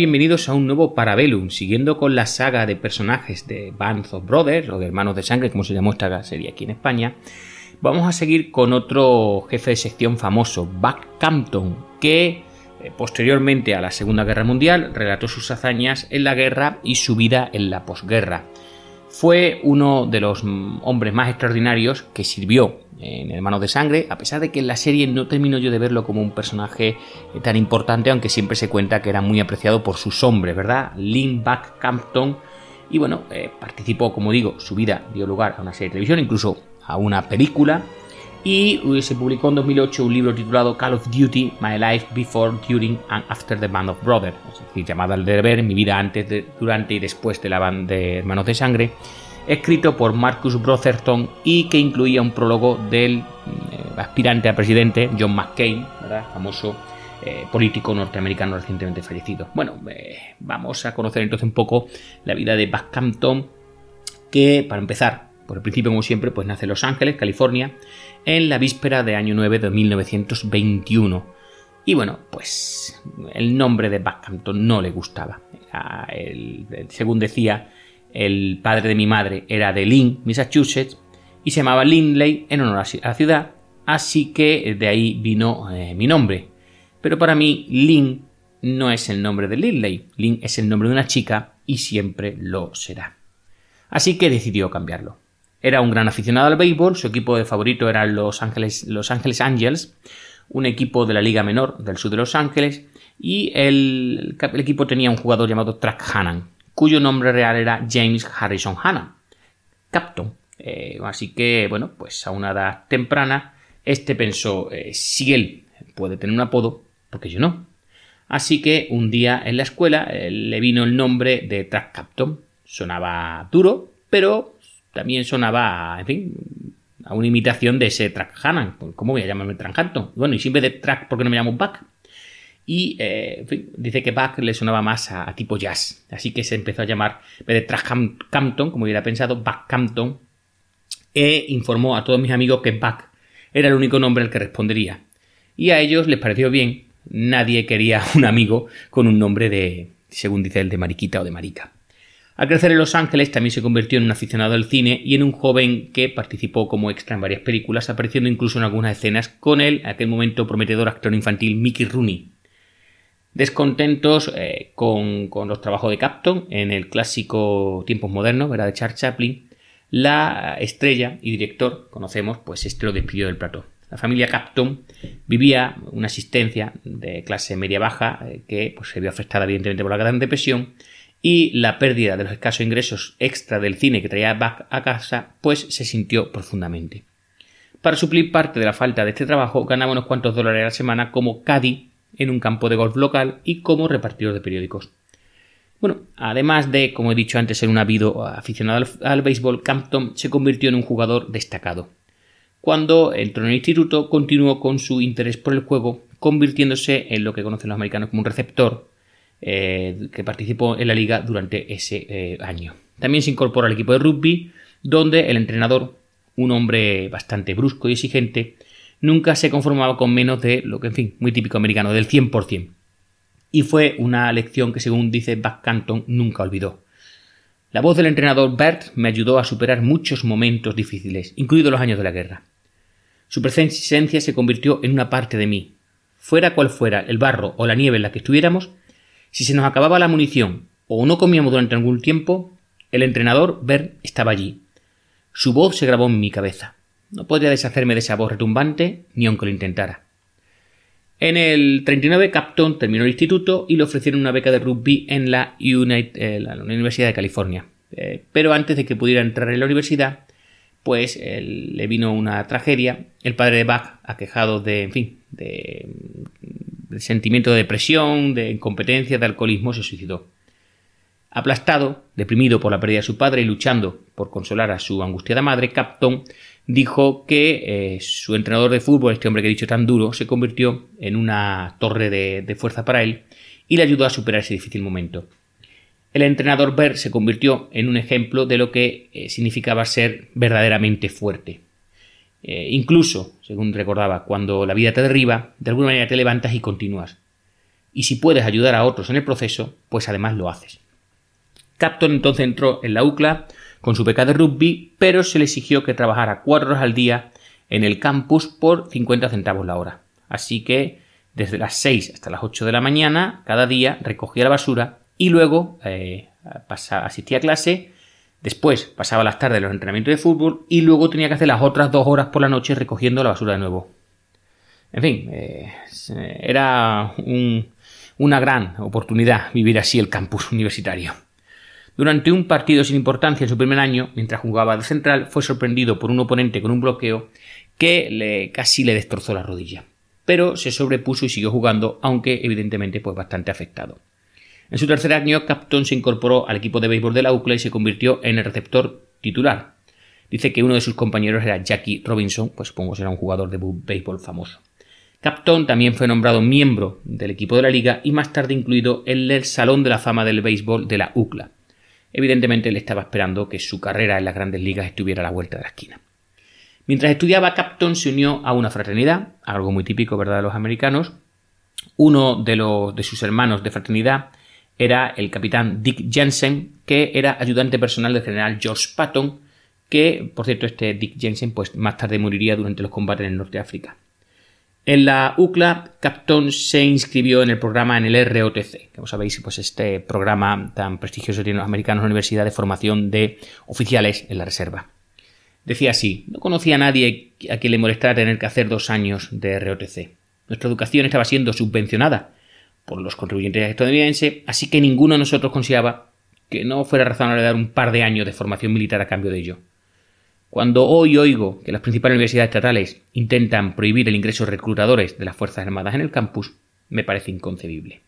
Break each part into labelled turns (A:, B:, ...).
A: Bienvenidos a un nuevo Parabellum, siguiendo con la saga de personajes de Bands of Brothers o de Hermanos de Sangre, como se llamó esta serie aquí en España. Vamos a seguir con otro jefe de sección famoso, Buck Campton, que eh, posteriormente a la Segunda Guerra Mundial relató sus hazañas en la guerra y su vida en la posguerra. Fue uno de los mm, hombres más extraordinarios que sirvió en Hermanos de Sangre, a pesar de que en la serie no termino yo de verlo como un personaje eh, tan importante, aunque siempre se cuenta que era muy apreciado por sus hombres, ¿verdad? Lynn Buck Campton. Y bueno, eh, participó, como digo, su vida dio lugar a una serie de televisión, incluso a una película. Y eh, se publicó en 2008 un libro titulado Call of Duty, My Life Before, During and After the Band of Brothers, es decir, llamada al deber, mi vida antes, durante y después de la banda de Hermanos de Sangre escrito por Marcus Brotherton y que incluía un prólogo del eh, aspirante a presidente John McCain, famoso eh, político norteamericano recientemente fallecido. Bueno, vamos a conocer entonces un poco la vida de Buck Campton, que para empezar, por el principio como siempre, pues nace en Los Ángeles, California, en la víspera de año 9 de 1921. Y bueno, pues el nombre de Buck Campton no le gustaba. según decía, el padre de mi madre era de Lynn, Massachusetts, y se llamaba Lindley en honor a la ciudad, así que de ahí vino eh, mi nombre. Pero para mí, Lynn no es el nombre de Lindley, Lynn es el nombre de una chica y siempre lo será. Así que decidió cambiarlo. Era un gran aficionado al béisbol, su equipo de favorito era Los Ángeles, Los Ángeles Angels, un equipo de la Liga Menor del sur de Los Ángeles, y el, el equipo tenía un jugador llamado Track Hannan cuyo nombre real era James Harrison Hanna, Captain. Eh, así que, bueno, pues a una edad temprana, este pensó, eh, si él puede tener un apodo, porque yo no. Así que un día en la escuela eh, le vino el nombre de Track Captain. Sonaba duro, pero también sonaba, en fin, a una imitación de ese Track Hanna. ¿Cómo voy a llamarme Track Captain? Bueno, y siempre de Track, ¿por qué no me llamo Buck? y eh, dice que Buck le sonaba más a, tipo jazz, así que se empezó a llamar, en vez de como hubiera pensado, Buck Campton, e informó a todos mis amigos que Buck era el único nombre al que respondería. Y a ellos les pareció bien, nadie quería un amigo con un nombre de, según dice él, de mariquita o de marica. Al crecer en Los Ángeles también se convirtió en un aficionado al cine y en un joven que participó como extra en varias películas, apareciendo incluso en algunas escenas con él, en aquel momento prometedor actor infantil Mickey Rooney. Descontentos eh, con, los trabajos de Capton en el clásico Tiempos Modernos, ¿verdad? de Charles Chaplin, la estrella y director, conocemos, pues este lo despidió del plató. La familia Capton vivía una asistencia de clase media-baja eh, que pues, se vio afectada evidentemente por la Gran Depresión y la pérdida de los escasos ingresos extra del cine que traía Buck a casa pues se sintió profundamente. Para suplir parte de la falta de este trabajo ganaba unos cuantos dólares a la semana como caddy en un campo de golf local y como repartidor de periódicos. Bueno, además de, como he dicho antes, ser un habido aficionado al, béisbol, Campton se convirtió en un jugador destacado. Cuando entró en el instituto, continuó con su interés por el juego, convirtiéndose en lo que conocen los americanos como un receptor, eh, que participó en la liga durante ese eh, año. También se incorporó al equipo de rugby, donde el entrenador, un hombre bastante brusco y exigente, nunca se conformaba con menos de lo que, en fin, muy típico americano, del 100%. Y fue una lección que, según dice Buck Canton, nunca olvidó. La voz del entrenador Bert me ayudó a superar muchos momentos difíciles, incluidos los años de la guerra. Su presencia se convirtió en una parte de mí. Fuera cual fuera el barro o la nieve en la que estuviéramos, si se nos acababa la munición o no comíamos durante algún tiempo, el entrenador Bert estaba allí. Su voz se grabó en mi cabeza. No podría deshacerme de esa voz retumbante ni aunque lo intentara. En el 39, Capton terminó el instituto y le ofrecieron una beca de rugby en la, eh, la Universidad de California. Eh, pero antes de que pudiera entrar en la universidad, pues le vino una tragedia. El padre de Bach, aquejado de, en fin, de, sentimiento de depresión, de incompetencia, de alcoholismo, se suicidó. Aplastado, deprimido por la pérdida de su padre y luchando por consolar a su angustiada madre, Capton dijo que eh, su entrenador de fútbol, este hombre que he dicho tan duro, se convirtió en una torre de, fuerza para él y le ayudó a superar ese difícil momento. El entrenador Bert se convirtió en un ejemplo de lo que eh, significaba ser verdaderamente fuerte. Eh, incluso, según recordaba, cuando la vida te derriba, de alguna manera te levantas y continúas. Y si puedes ayudar a otros en el proceso, pues además lo haces. Capton entonces entró en la UCLA con su beca de rugby, pero se le exigió que trabajara cuatro horas al día en el campus por 50 centavos la hora. Así que desde las 6 hasta las 8 de la mañana, cada día recogía la basura y luego eh, asistía a clase, después pasaba las tardes en los entrenamientos de fútbol y luego tenía que hacer las otras dos horas por la noche recogiendo la basura de nuevo. En fin, eh, era una gran oportunidad vivir así el campus universitario. Durante un partido sin importancia en su primer año, mientras jugaba de central, fue sorprendido por un oponente con un bloqueo que le, casi le destrozó la rodilla. Pero se sobrepuso y siguió jugando, aunque evidentemente pues bastante afectado. En su tercer año, Capton se incorporó al equipo de béisbol de la UCLA y se convirtió en el receptor titular. Dice que uno de sus compañeros era Jackie Robinson, pues supongo será un jugador de béisbol famoso. Capton también fue nombrado miembro del equipo de la liga y más tarde incluido en el Salón de la Fama del Béisbol de la UCLA. Evidentemente él estaba esperando que su carrera en las grandes ligas estuviera a la vuelta de la esquina. Mientras estudiaba, Capton se unió a una fraternidad, algo muy típico, ¿verdad?, de los americanos. Uno de, los, de sus hermanos de fraternidad era el capitán Dick Jensen, que era ayudante personal del general George Patton, que, por cierto, este Dick Jensen, pues más tarde moriría durante los combates en el norte de África. En la UCLA, Capton se inscribió en el programa en el ROTC, como sabéis, pues este programa tan prestigioso tiene los americanos Universidad de Formación de Oficiales en la Reserva. Decía así, no conocía a nadie a quien le molestara tener que hacer dos años de ROTC. Nuestra educación estaba siendo subvencionada por los contribuyentes estadounidenses, así que ninguno de nosotros consideraba que no fuera razonable dar un par de años de formación militar a cambio de ello. Cuando hoy oigo que las principales universidades estatales intentan prohibir el ingreso de reclutadores de las Fuerzas Armadas en el campus, me parece inconcebible.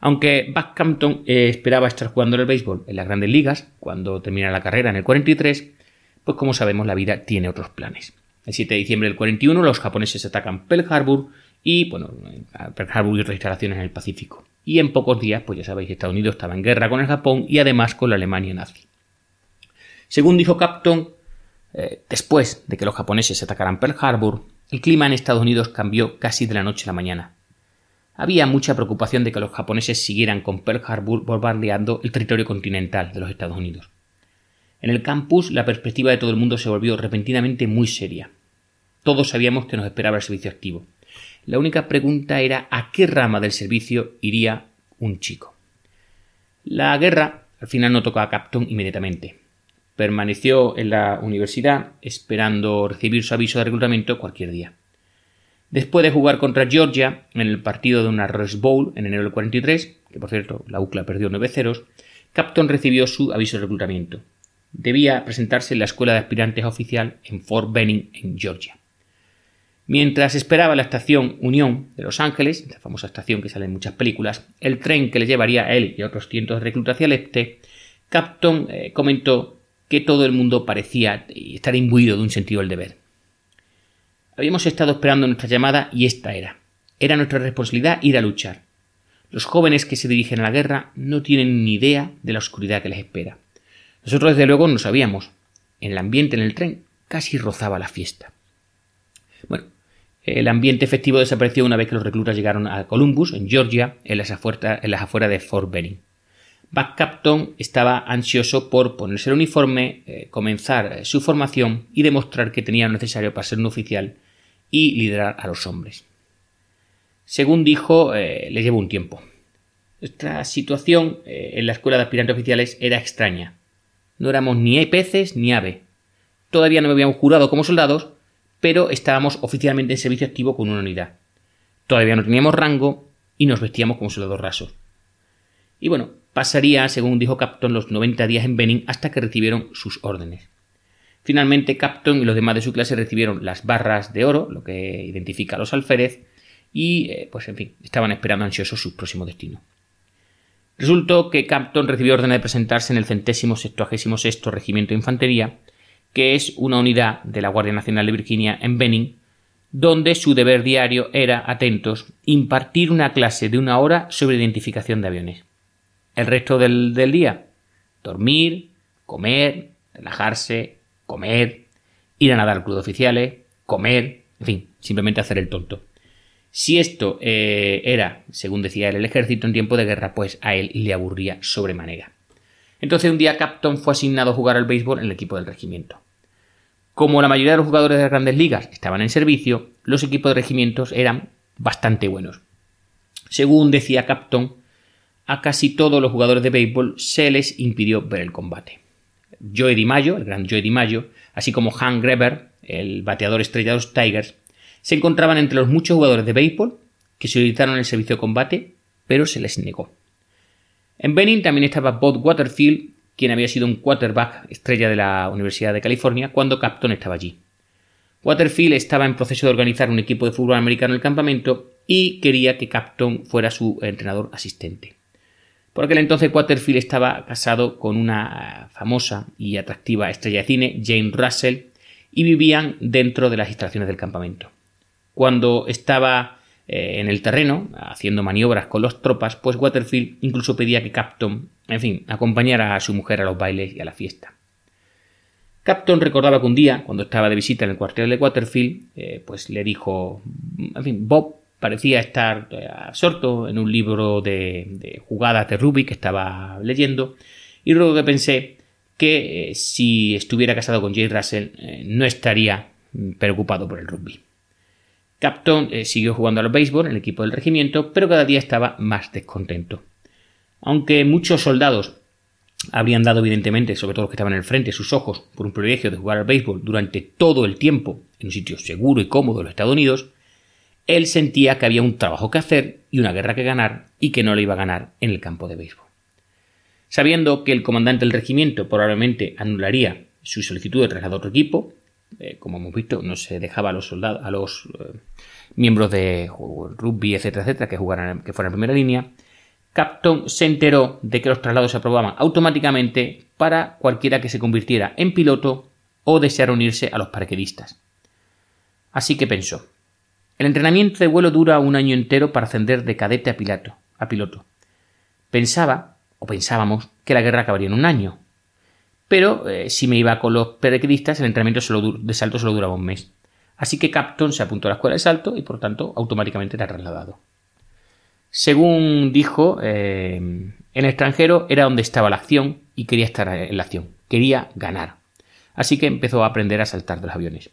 A: Aunque Buck Campton eh, esperaba estar jugando el béisbol en las grandes ligas cuando termina la carrera en el 43, pues como sabemos la vida tiene otros planes. El 7 de diciembre del 41 los japoneses atacan Pearl Harbor y, bueno, Pearl Harbor y otras instalaciones en el Pacífico. Y en pocos días, pues ya sabéis, Estados Unidos estaba en guerra con el Japón y además con la Alemania nazi. Según dijo Capton, eh, después de que los japoneses atacaran Pearl Harbor, el clima en Estados Unidos cambió casi de la noche a la mañana. Había mucha preocupación de que los japoneses siguieran con Pearl Harbor bombardeando el territorio continental de los Estados Unidos. En el campus la perspectiva de todo el mundo se volvió repentinamente muy seria. Todos sabíamos que nos esperaba el servicio activo. La única pregunta era a qué rama del servicio iría un chico. La guerra al final no tocó a Capton inmediatamente. Permaneció en la universidad esperando recibir su aviso de reclutamiento cualquier día. Después de jugar contra Georgia en el partido de una Rose Bowl en enero del 43, que por cierto la UCLA perdió 9 ceros, Capton recibió su aviso de reclutamiento. Debía presentarse en la escuela de aspirantes oficial en Fort Benning, en Georgia. Mientras esperaba la estación Unión de Los Ángeles, la famosa estación que sale en muchas películas, el tren que le llevaría a él y a otros cientos de reclutas hacia el este, Capton eh, comentó que todo el mundo parecía estar imbuido de un sentido del deber. Habíamos estado esperando nuestra llamada y esta era. Era nuestra responsabilidad ir a luchar. Los jóvenes que se dirigen a la guerra no tienen ni idea de la oscuridad que les espera. Nosotros desde luego no sabíamos. En el ambiente en el tren casi rozaba la fiesta. Bueno, el ambiente efectivo desapareció una vez que los reclutas llegaron a Columbus, en Georgia, en las, afueras, de Fort Benning. Buck Capton estaba ansioso por ponerse el uniforme, eh, comenzar eh, su formación y demostrar que tenía lo necesario para ser un oficial y liderar a los hombres. Según dijo, eh, le llevó un tiempo. Nuestra situación en la escuela de aspirantes oficiales era extraña. No éramos ni peces ni ave. Todavía no me habíamos jurado como soldados, pero estábamos oficialmente en servicio activo con una unidad. Todavía no teníamos rango y nos vestíamos como soldados rasos. Y bueno, pasaría, según dijo Capton, los 90 días en Benin hasta que recibieron sus órdenes. Finalmente, Capton y los demás de su clase recibieron las barras de oro, lo que identifica a los alférez, y, eh, pues en fin, estaban esperando ansiosos su próximo destino. Resultó que Capton recibió órdenes de presentarse en el centésimo sexto regimiento de infantería, que es una unidad de la Guardia Nacional de Virginia en Benin, donde su deber diario era, atentos, impartir una clase de una hora sobre identificación de aviones. El resto del, día, dormir, comer, relajarse, comer, ir a nadar al club de oficiales, comer, en fin, simplemente hacer el tonto. Si esto eh, era, según decía él, el ejército en tiempo de guerra, pues a él le aburría sobremanera. Entonces un día Capton fue asignado a jugar al béisbol en el equipo del regimiento. Como la mayoría de los jugadores de las grandes ligas estaban en servicio, los equipos de regimientos eran bastante buenos. Según decía Capton, a casi todos los jugadores de béisbol se les impidió ver el combate. Joey DiMaggio, el gran Joey DiMaggio, así como Hank Greber, el bateador estrella de los Tigers, se encontraban entre los muchos jugadores de béisbol que solicitaron el servicio de combate, pero se les negó. En Benin también estaba Bob Waterfield, quien había sido un quarterback estrella de la Universidad de California cuando Capton estaba allí. Waterfield estaba en proceso de organizar un equipo de fútbol americano en el campamento y quería que Capton fuera su entrenador asistente. Por aquel entonces Waterfield estaba casado con una famosa y atractiva estrella de cine, Jane Russell, y vivían dentro de las instalaciones del campamento. Cuando estaba eh, en el terreno, haciendo maniobras con las tropas, pues Waterfield incluso pedía que Capton, en fin, acompañara a su mujer a los bailes y a la fiesta. Capton recordaba que un día, cuando estaba de visita en el cuartel de Waterfield, eh, pues le dijo, en fin, Bob parecía estar eh, absorto en un libro de, jugadas de rugby que estaba leyendo, y luego que pensé que si estuviera casado con Jay Russell no estaría preocupado por el rugby. Capton eh, siguió jugando al béisbol en el equipo del regimiento, pero cada día estaba más descontento. Aunque muchos soldados habrían dado evidentemente, sobre todo los que estaban en el frente, sus ojos por un privilegio de jugar al béisbol durante todo el tiempo en un sitio seguro y cómodo de los Estados Unidos, él sentía que había un trabajo que hacer y una guerra que ganar y que no le iba a ganar en el campo de béisbol. Sabiendo que el comandante del regimiento probablemente anularía su solicitud de trasladar a otro equipo, eh, como hemos visto, no se dejaba a los soldados, a los eh, miembros de rugby, etcétera, etcétera, que jugaran, que fueran en primera línea. Capton se enteró de que los traslados se aprobaban automáticamente para cualquiera que se convirtiera en piloto o deseara unirse a los paraquedistas. Así que pensó, el entrenamiento de vuelo dura un año entero para ascender de cadete a. A piloto. Pensaba, o pensábamos, que la guerra acabaría en un año, pero eh, si me iba con los paracaidistas, el entrenamiento de salto solo duraba un mes. Así que Capton se apuntó a la escuela de salto y por tanto automáticamente era trasladado. Según dijo, eh, en el extranjero era donde estaba la acción y quería estar en la acción, quería ganar. Así que empezó a aprender a saltar de los aviones.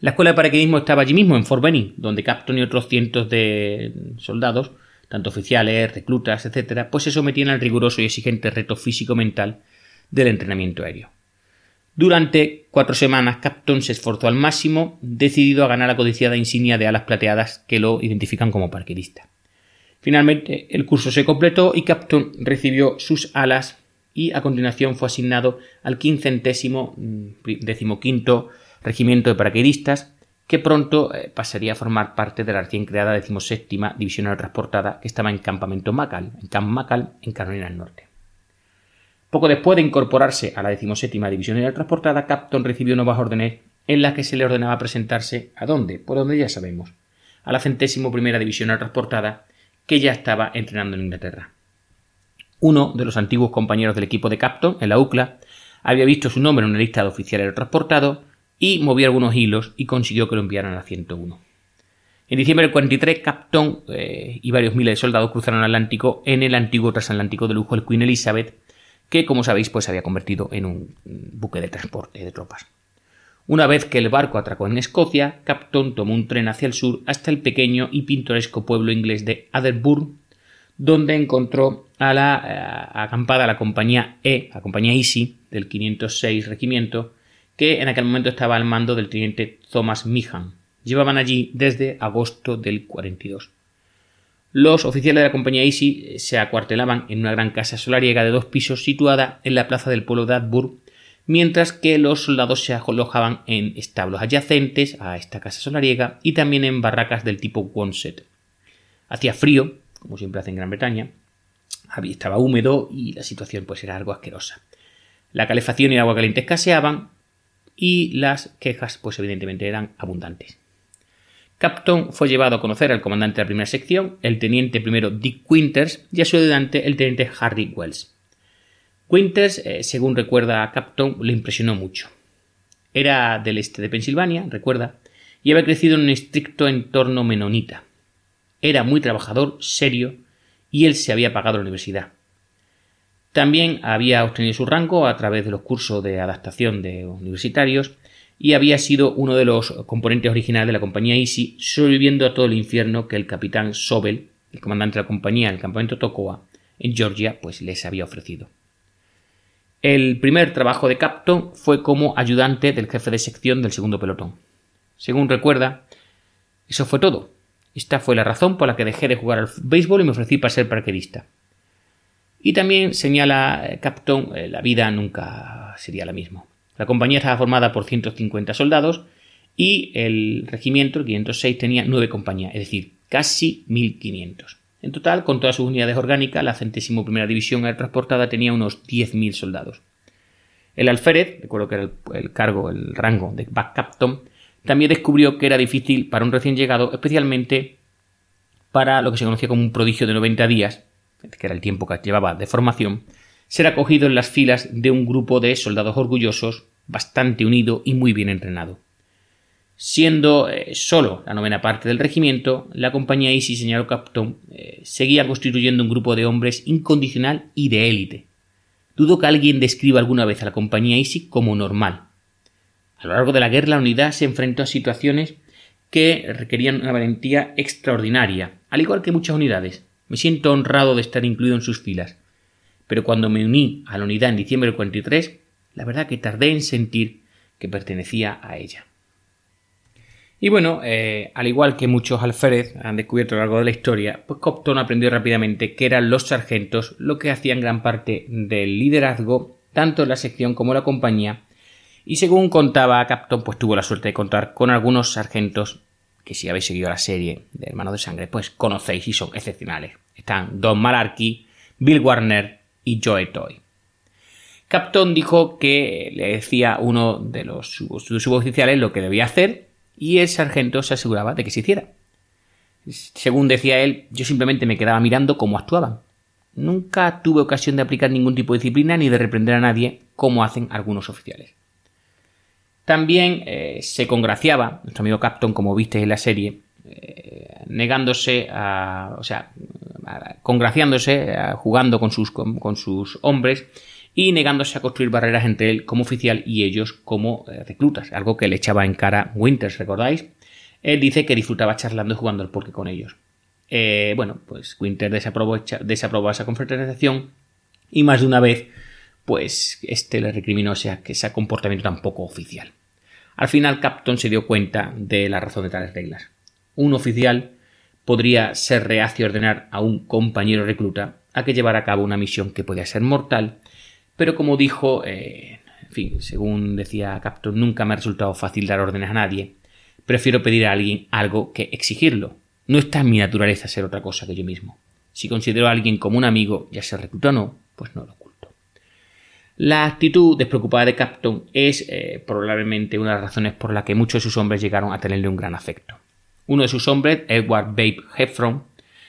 A: La escuela de paracaidismo estaba allí mismo, en Fort Benning, donde Capton y otros cientos de soldados, tanto oficiales, reclutas, etc., pues se sometían al riguroso y exigente reto físico-mental del entrenamiento aéreo. Durante cuatro semanas, Capton se esforzó al máximo, decidido a ganar la codiciada insignia de alas plateadas que lo identifican como parquerista. Finalmente, el curso se completó y Capton recibió sus alas y a continuación fue asignado al quincentésimo mm, decimoquinto regimiento de paracaidistas, que pronto eh, pasaría a formar parte de la recién creada decimoséptima división transportada que estaba en campamento Macal, en Camp Macal, en Carolina del Norte. Poco después de incorporarse a la decimoséptima división aérea transportada, Capton recibió nuevas órdenes en las que se le ordenaba presentarse ¿a dónde? Por donde ya sabemos, a la centésimo primera división aérea transportada que ya estaba entrenando en Inglaterra. Uno de los antiguos compañeros del equipo de Capton, en la UCLA, había visto su nombre en una lista de oficiales transportados y movió algunos hilos y consiguió que lo enviaran a la 101. En diciembre del 43, Capton eh, y varios miles de soldados cruzaron el Atlántico en el antiguo transatlántico de lujo, el Queen Elizabeth, que, como sabéis, pues se había convertido en un buque de transporte de tropas. Una vez que el barco atracó en Escocia, Capton tomó un tren hacia el sur hasta el pequeño y pintoresco pueblo inglés de Atherburn, donde encontró a la eh, acampada la compañía E, la compañía Easy del 506 Regimiento, que en aquel momento estaba al mando del teniente Thomas Meehan. Llevaban allí desde agosto del 42. Los oficiales de la compañía Easy se acuartelaban en una gran casa solariega de dos pisos situada en la plaza del pueblo de Atburg mientras que los soldados se alojaban en establos adyacentes a esta casa solariega y también en barracas del tipo Wonset. Hacía frío, como siempre hace en Gran Bretaña, estaba húmedo y la situación pues era algo asquerosa. La calefacción y el agua caliente escaseaban y las quejas pues evidentemente eran abundantes. Capton fue llevado a conocer al comandante de la primera sección, el teniente primero Dick Winters, y a su ayudante, el teniente Harry Wells. Winters, eh, según recuerda Capton, le impresionó mucho. Era del este de Pensilvania, recuerda, y había crecido en un estricto entorno menonita. Era muy trabajador, serio, y él se había pagado la universidad. También había obtenido su rango a través de los cursos de adaptación de universitarios y había sido uno de los componentes originales de la compañía Easy, sobreviviendo a todo el infierno que el capitán Sobel, el comandante de la compañía del campamento Tocoa, en Georgia, pues les había ofrecido. El primer trabajo de Capton fue como ayudante del jefe de sección del segundo pelotón. Según recuerda, eso fue todo. Esta fue la razón por la que dejé de jugar al béisbol y me ofrecí para ser paraquedista. Y también señala Capton, eh, la vida nunca sería la misma. La compañía estaba formada por 150 soldados y el regimiento, el 506, tenía nueve compañías, es decir, casi 1500. En total, con todas sus unidades orgánicas, la centésimo primera división transportada tenía unos 10.000 soldados. El alférez, recuerdo que era el, cargo, el rango de back captain, también descubrió que era difícil para un recién llegado, especialmente para lo que se conocía como un prodigio de 90 días, que era el tiempo que llevaba de formación, ser acogido en las filas de un grupo de soldados orgullosos, bastante unido y muy bien entrenado. Siendo eh, solo la novena parte del regimiento, la compañía Easy, señaló Capton, eh, seguía constituyendo un grupo de hombres incondicional y de élite. Dudo que alguien describa alguna vez a la compañía Easy como normal. A lo largo de la guerra, la unidad se enfrentó a situaciones que requerían una valentía extraordinaria, al igual que muchas unidades. Me siento honrado de estar incluido en sus filas. Pero cuando me uní a la unidad en diciembre del 43, la verdad que tardé en sentir que pertenecía a ella. Y bueno, eh, al igual que muchos alférez han descubierto a lo largo de la historia, pues Copton aprendió rápidamente que eran los sargentos lo que hacían gran parte del liderazgo, tanto en la sección como en la compañía, y según contaba Capton, pues tuvo la suerte de contar con algunos sargentos que si habéis seguido la serie de Hermanos de Sangre, pues conocéis y son excepcionales. Están Don Malarkey, Bill Warner y Joe Toy. Capton dijo que le decía uno de los suboficiales lo que debía hacer y el sargento se aseguraba de que se hiciera. Según decía él, yo simplemente me quedaba mirando cómo actuaban. Nunca tuve ocasión de aplicar ningún tipo de disciplina ni de reprender a nadie como hacen algunos oficiales. También eh, se congraciaba, nuestro amigo Capton, como viste en la serie, eh, negándose a, o sea, congraciándose, jugando con sus, con sus hombres y negándose a construir barreras entre él como oficial y ellos como eh, reclutas, algo que le echaba en cara Winters, ¿recordáis? Él dice que disfrutaba charlando y jugando al porqué con ellos. Eh, bueno, pues Winters desaprobó, desaprobó, esa confraternización y más de una vez, pues este le recriminó ese, ese comportamiento tan poco oficial. Al final, Capton se dio cuenta de la razón de tales reglas. Un oficial podría ser reacio a ordenar a un compañero recluta a que llevara a cabo una misión que podía ser mortal pero como dijo, eh, en fin, según decía Capton, nunca me ha resultado fácil dar órdenes a nadie. Prefiero pedir a alguien algo que exigirlo. No está en mi naturaleza ser otra cosa que yo mismo. Si considero a alguien como un amigo, ya sea recluta o no, pues no lo oculto. La actitud despreocupada de Capton es eh, probablemente una de las razones por la que muchos de sus hombres llegaron a tenerle un gran afecto. Uno de sus hombres, Edward Babe Heffron,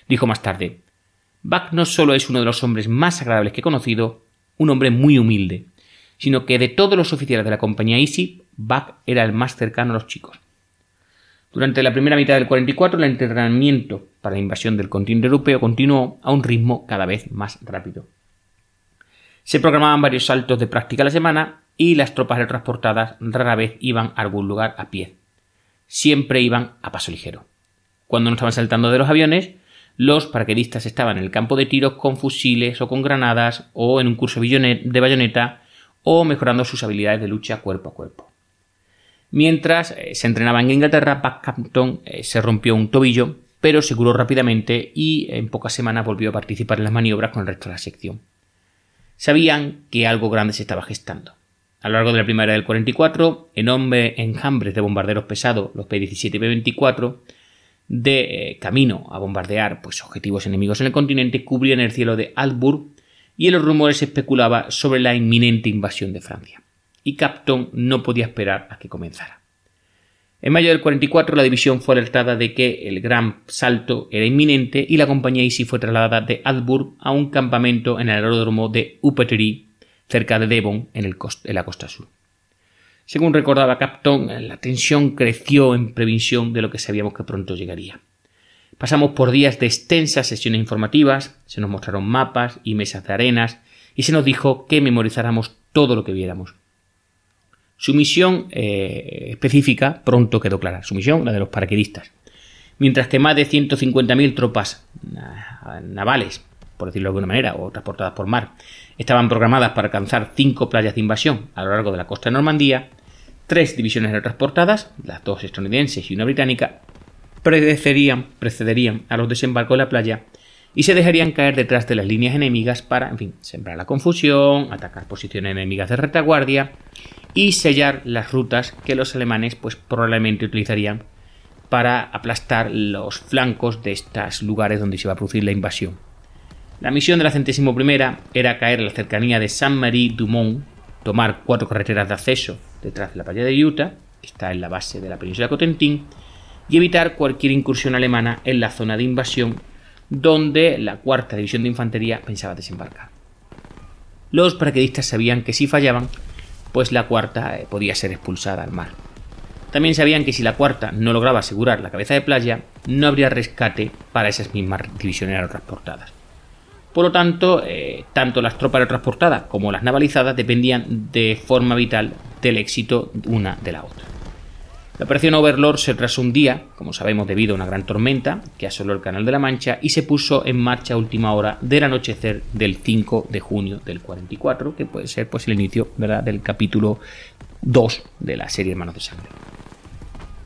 A: dijo más tarde: Buck no solo es uno de los hombres más agradables que he conocido, un hombre muy humilde, sino que de todos los oficiales de la compañía Easy, Buck era el más cercano a los chicos. Durante la primera mitad del 44, el entrenamiento para la invasión del continente europeo continuó a un ritmo cada vez más rápido. Se programaban varios saltos de práctica a la semana y las tropas transportadas rara vez iban a algún lugar a pie. Siempre iban a paso ligero. Cuando no estaban saltando de los aviones, los paraquedistas estaban en el campo de tiros con fusiles o con granadas o en un curso de bayoneta o mejorando sus habilidades de lucha cuerpo a cuerpo. Mientras eh, se entrenaba en Inglaterra, Packhampton eh, se rompió un tobillo, pero se curó rápidamente y en pocas semanas volvió a participar en las maniobras con el resto de la sección. Sabían que algo grande se estaba gestando. A lo largo de la primavera del 44, enormes enjambres de bombarderos pesados, los P-17 y P-24, de eh, camino a bombardear pues, objetivos enemigos en el continente, cubrían el cielo de Altburg y en los rumores se especulaba sobre la inminente invasión de Francia. Y Capton no podía esperar a que comenzara. En mayo del 44 la división fue alertada de que el gran salto era inminente y la compañía Easy fue trasladada de Altburg a un campamento en el aeródromo de Upetry, cerca de Devon, en, la costa sur. Según recordaba Capton, la tensión creció en previsión de lo que sabíamos que pronto llegaría. Pasamos por días de extensas sesiones informativas, se nos mostraron mapas y mesas de arenas, y se nos dijo que memorizáramos todo lo que viéramos. Su misión eh, específica pronto quedó clara, su misión, la de los paraquedistas. Mientras que más de 150.000 tropas navales, por decirlo de alguna manera, o transportadas por mar, estaban programadas para alcanzar cinco playas de invasión a lo largo de la costa de Normandía, Tres divisiones transportadas, las dos estadounidenses y una británica, precederían, precederían a los desembarcos de la playa y se dejarían caer detrás de las líneas enemigas para, en fin, sembrar la confusión, atacar posiciones enemigas de retaguardia y sellar las rutas que los alemanes pues probablemente utilizarían para aplastar los flancos de estos lugares donde se iba a producir la invasión. La misión de la centésimo primera era caer en la cercanía de Saint-Marie-du-Mont, tomar cuatro carreteras de acceso detrás de la playa de Utah, que está en la base de la península Cotentin, y evitar cualquier incursión alemana en la zona de invasión donde la cuarta división de infantería pensaba desembarcar. Los paraquedistas sabían que si fallaban, pues la cuarta eh, podía ser expulsada al mar. También sabían que si la cuarta no lograba asegurar la cabeza de playa, no habría rescate para esas mismas divisiones aerotransportadas. Por lo tanto, eh, tanto las tropas aerotransportadas como las navalizadas dependían de forma vital del éxito una de la otra. La operación Overlord se trazó un día, como sabemos debido a una gran tormenta que asoló el Canal de la Mancha y se puso en marcha a última hora del anochecer del 5 de junio del 44, que puede ser pues el inicio ¿verdad? del capítulo 2 de la serie Hermanos de Sangre.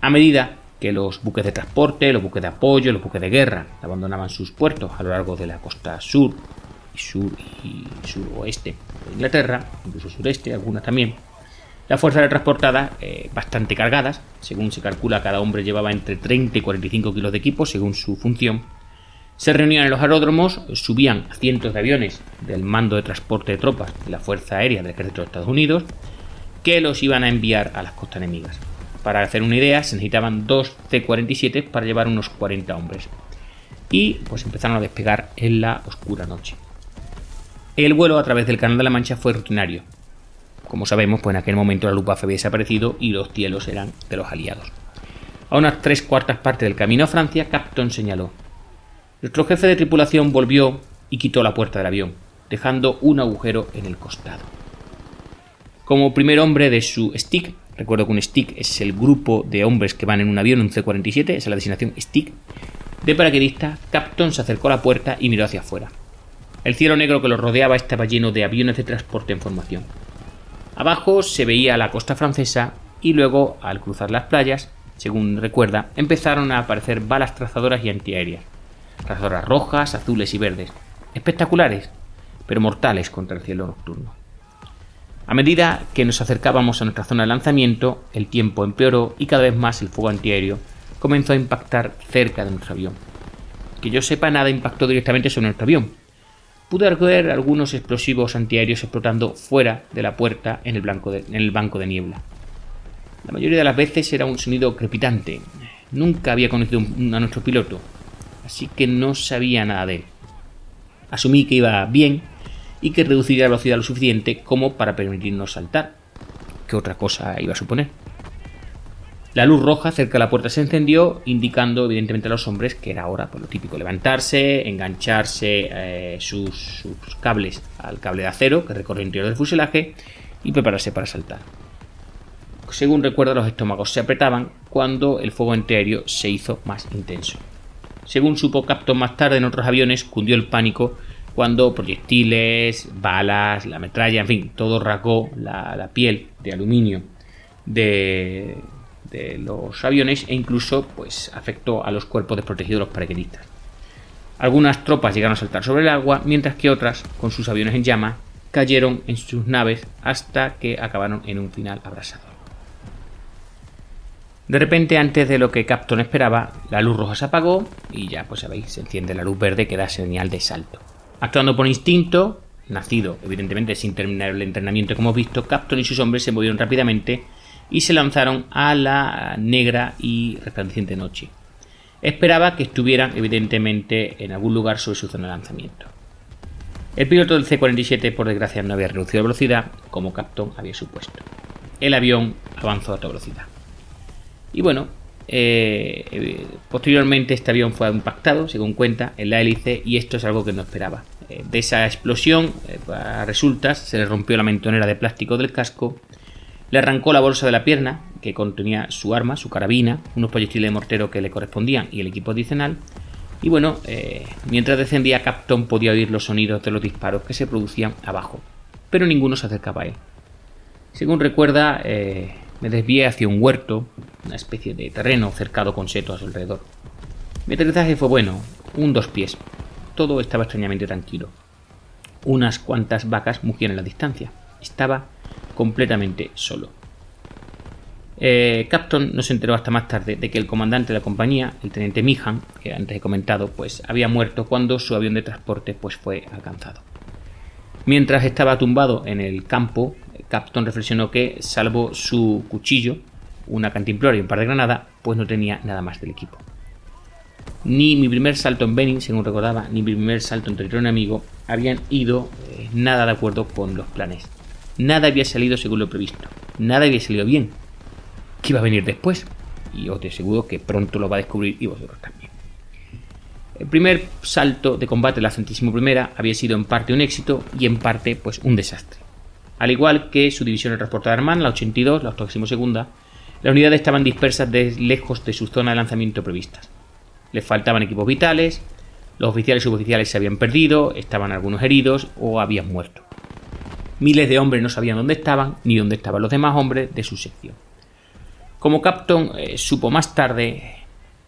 A: A medida que los buques de transporte, los buques de apoyo, los buques de guerra abandonaban sus puertos a lo largo de la costa sur y sur y suroeste de Inglaterra, incluso sureste, algunas también, las fuerzas transportadas, eh, bastante cargadas, según se calcula cada hombre llevaba entre 30 y 45 kilos de equipo según su función, se reunían en los aeródromos, subían cientos de aviones del mando de transporte de tropas de la Fuerza Aérea del Ejército de Estados Unidos, que los iban a enviar a las costas enemigas. Para hacer una idea, se necesitaban dos C-47 para llevar unos 40 hombres. Y pues empezaron a despegar en la oscura noche. El vuelo a través del Canal de la Mancha fue rutinario, como sabemos, pues en aquel momento la Luftwaffe había desaparecido y los cielos eran de los aliados. A unas tres cuartas partes del camino a Francia, Capton señaló. Nuestro jefe de tripulación volvió y quitó la puerta del avión, dejando un agujero en el costado. Como primer hombre de su stick, recuerdo que un stick es el grupo de hombres que van en un avión, un C-47, esa es la designación stick, de paraquedista, Capton se acercó a la puerta y miró hacia afuera. El cielo negro que lo rodeaba estaba lleno de aviones de transporte en formación. Abajo se veía la costa francesa y luego, al cruzar las playas, según recuerda, empezaron a aparecer balas trazadoras y antiaéreas. Trazadoras rojas, azules y verdes. Espectaculares, pero mortales contra el cielo nocturno. A medida que nos acercábamos a nuestra zona de lanzamiento, el tiempo empeoró y cada vez más el fuego antiaéreo comenzó a impactar cerca de nuestro avión. Que yo sepa, nada impactó directamente sobre nuestro avión, pude ver algunos explosivos antiaéreos explotando fuera de la puerta en el, en el banco de niebla. La mayoría de las veces era un sonido crepitante. Nunca había conocido a nuestro piloto, así que no sabía nada de él. Asumí que iba bien y que reduciría la velocidad lo suficiente como para permitirnos saltar. ¿Qué otra cosa iba a suponer? La luz roja cerca de la puerta se encendió, indicando evidentemente a los hombres que era hora, por lo típico, levantarse, engancharse eh, sus, cables al cable de acero que recorre el interior del fuselaje y prepararse para saltar. Según recuerdo, los estómagos se apretaban cuando el fuego antiaéreo se hizo más intenso. Según supo Capton más tarde en otros aviones, cundió el pánico cuando proyectiles, balas, la metralla, en fin, todo rasgó la, la piel de aluminio de, de, los aviones e incluso pues, afectó a los cuerpos desprotegidos de los paracaidistas. Algunas tropas llegaron a saltar sobre el agua, mientras que otras, con sus aviones en llama, cayeron en sus naves hasta que acabaron en un final abrasador. De repente, antes de lo que Capton esperaba, la luz roja se apagó y ya, pues sabéis, se enciende la luz verde que da señal de salto. Actuando por instinto, nacido evidentemente sin terminar el entrenamiento como hemos visto, Capton y sus hombres se movieron rápidamente y se lanzaron a la negra y resplandeciente noche. Esperaba que estuvieran evidentemente en algún lugar sobre su zona de lanzamiento. El piloto del C-47 por desgracia no había reducido la velocidad como Capton había supuesto. El avión avanzó a toda velocidad. Y bueno, eh, posteriormente este avión fue impactado, según cuenta, en la hélice y esto es algo que no esperaba. Eh, de esa explosión, eh, resultas, se le rompió la mentonera de plástico del casco, le arrancó la bolsa de la pierna, que contenía su arma, su carabina, unos proyectiles de mortero que le correspondían y el equipo adicional. Y bueno, eh, mientras descendía, Capton podía oír los sonidos de los disparos que se producían abajo, pero ninguno se acercaba a él. Según recuerda, me desvié hacia un huerto, una especie de terreno cercado con setos a su alrededor. Mi aterrizaje fue bueno, un dos pies. Todo estaba extrañamente tranquilo. Unas cuantas vacas mugían en la distancia. Estaba completamente solo. Eh, Capton no se enteró hasta más tarde de que el comandante de la compañía, el teniente Mihan, que antes he comentado, pues había muerto cuando su avión de transporte pues fue alcanzado. Mientras estaba tumbado en el campo, Capton reflexionó que, salvo su cuchillo, una cantimplora y un par de granadas, pues no tenía nada más del equipo. Ni mi primer salto en Benin, según recordaba, ni mi primer salto en territorio enemigo habían ido eh, nada de acuerdo con los planes. Nada había salido según lo previsto. Nada había salido bien. ¿Qué iba a venir después? Y os aseguro que pronto lo va a descubrir y vosotros también. El primer salto de combate de la centésimo primera había sido en parte un éxito y en parte pues un desastre. Al igual que su división de transporte de la 82, la 82 segunda, las unidades estaban dispersas de lejos de su zona de lanzamiento previstas les faltaban equipos vitales, los oficiales y suboficiales se habían perdido, estaban algunos heridos o habían muerto. Miles de hombres no sabían dónde estaban ni dónde estaban los demás hombres de su sección. Como Capton eh, supo más tarde,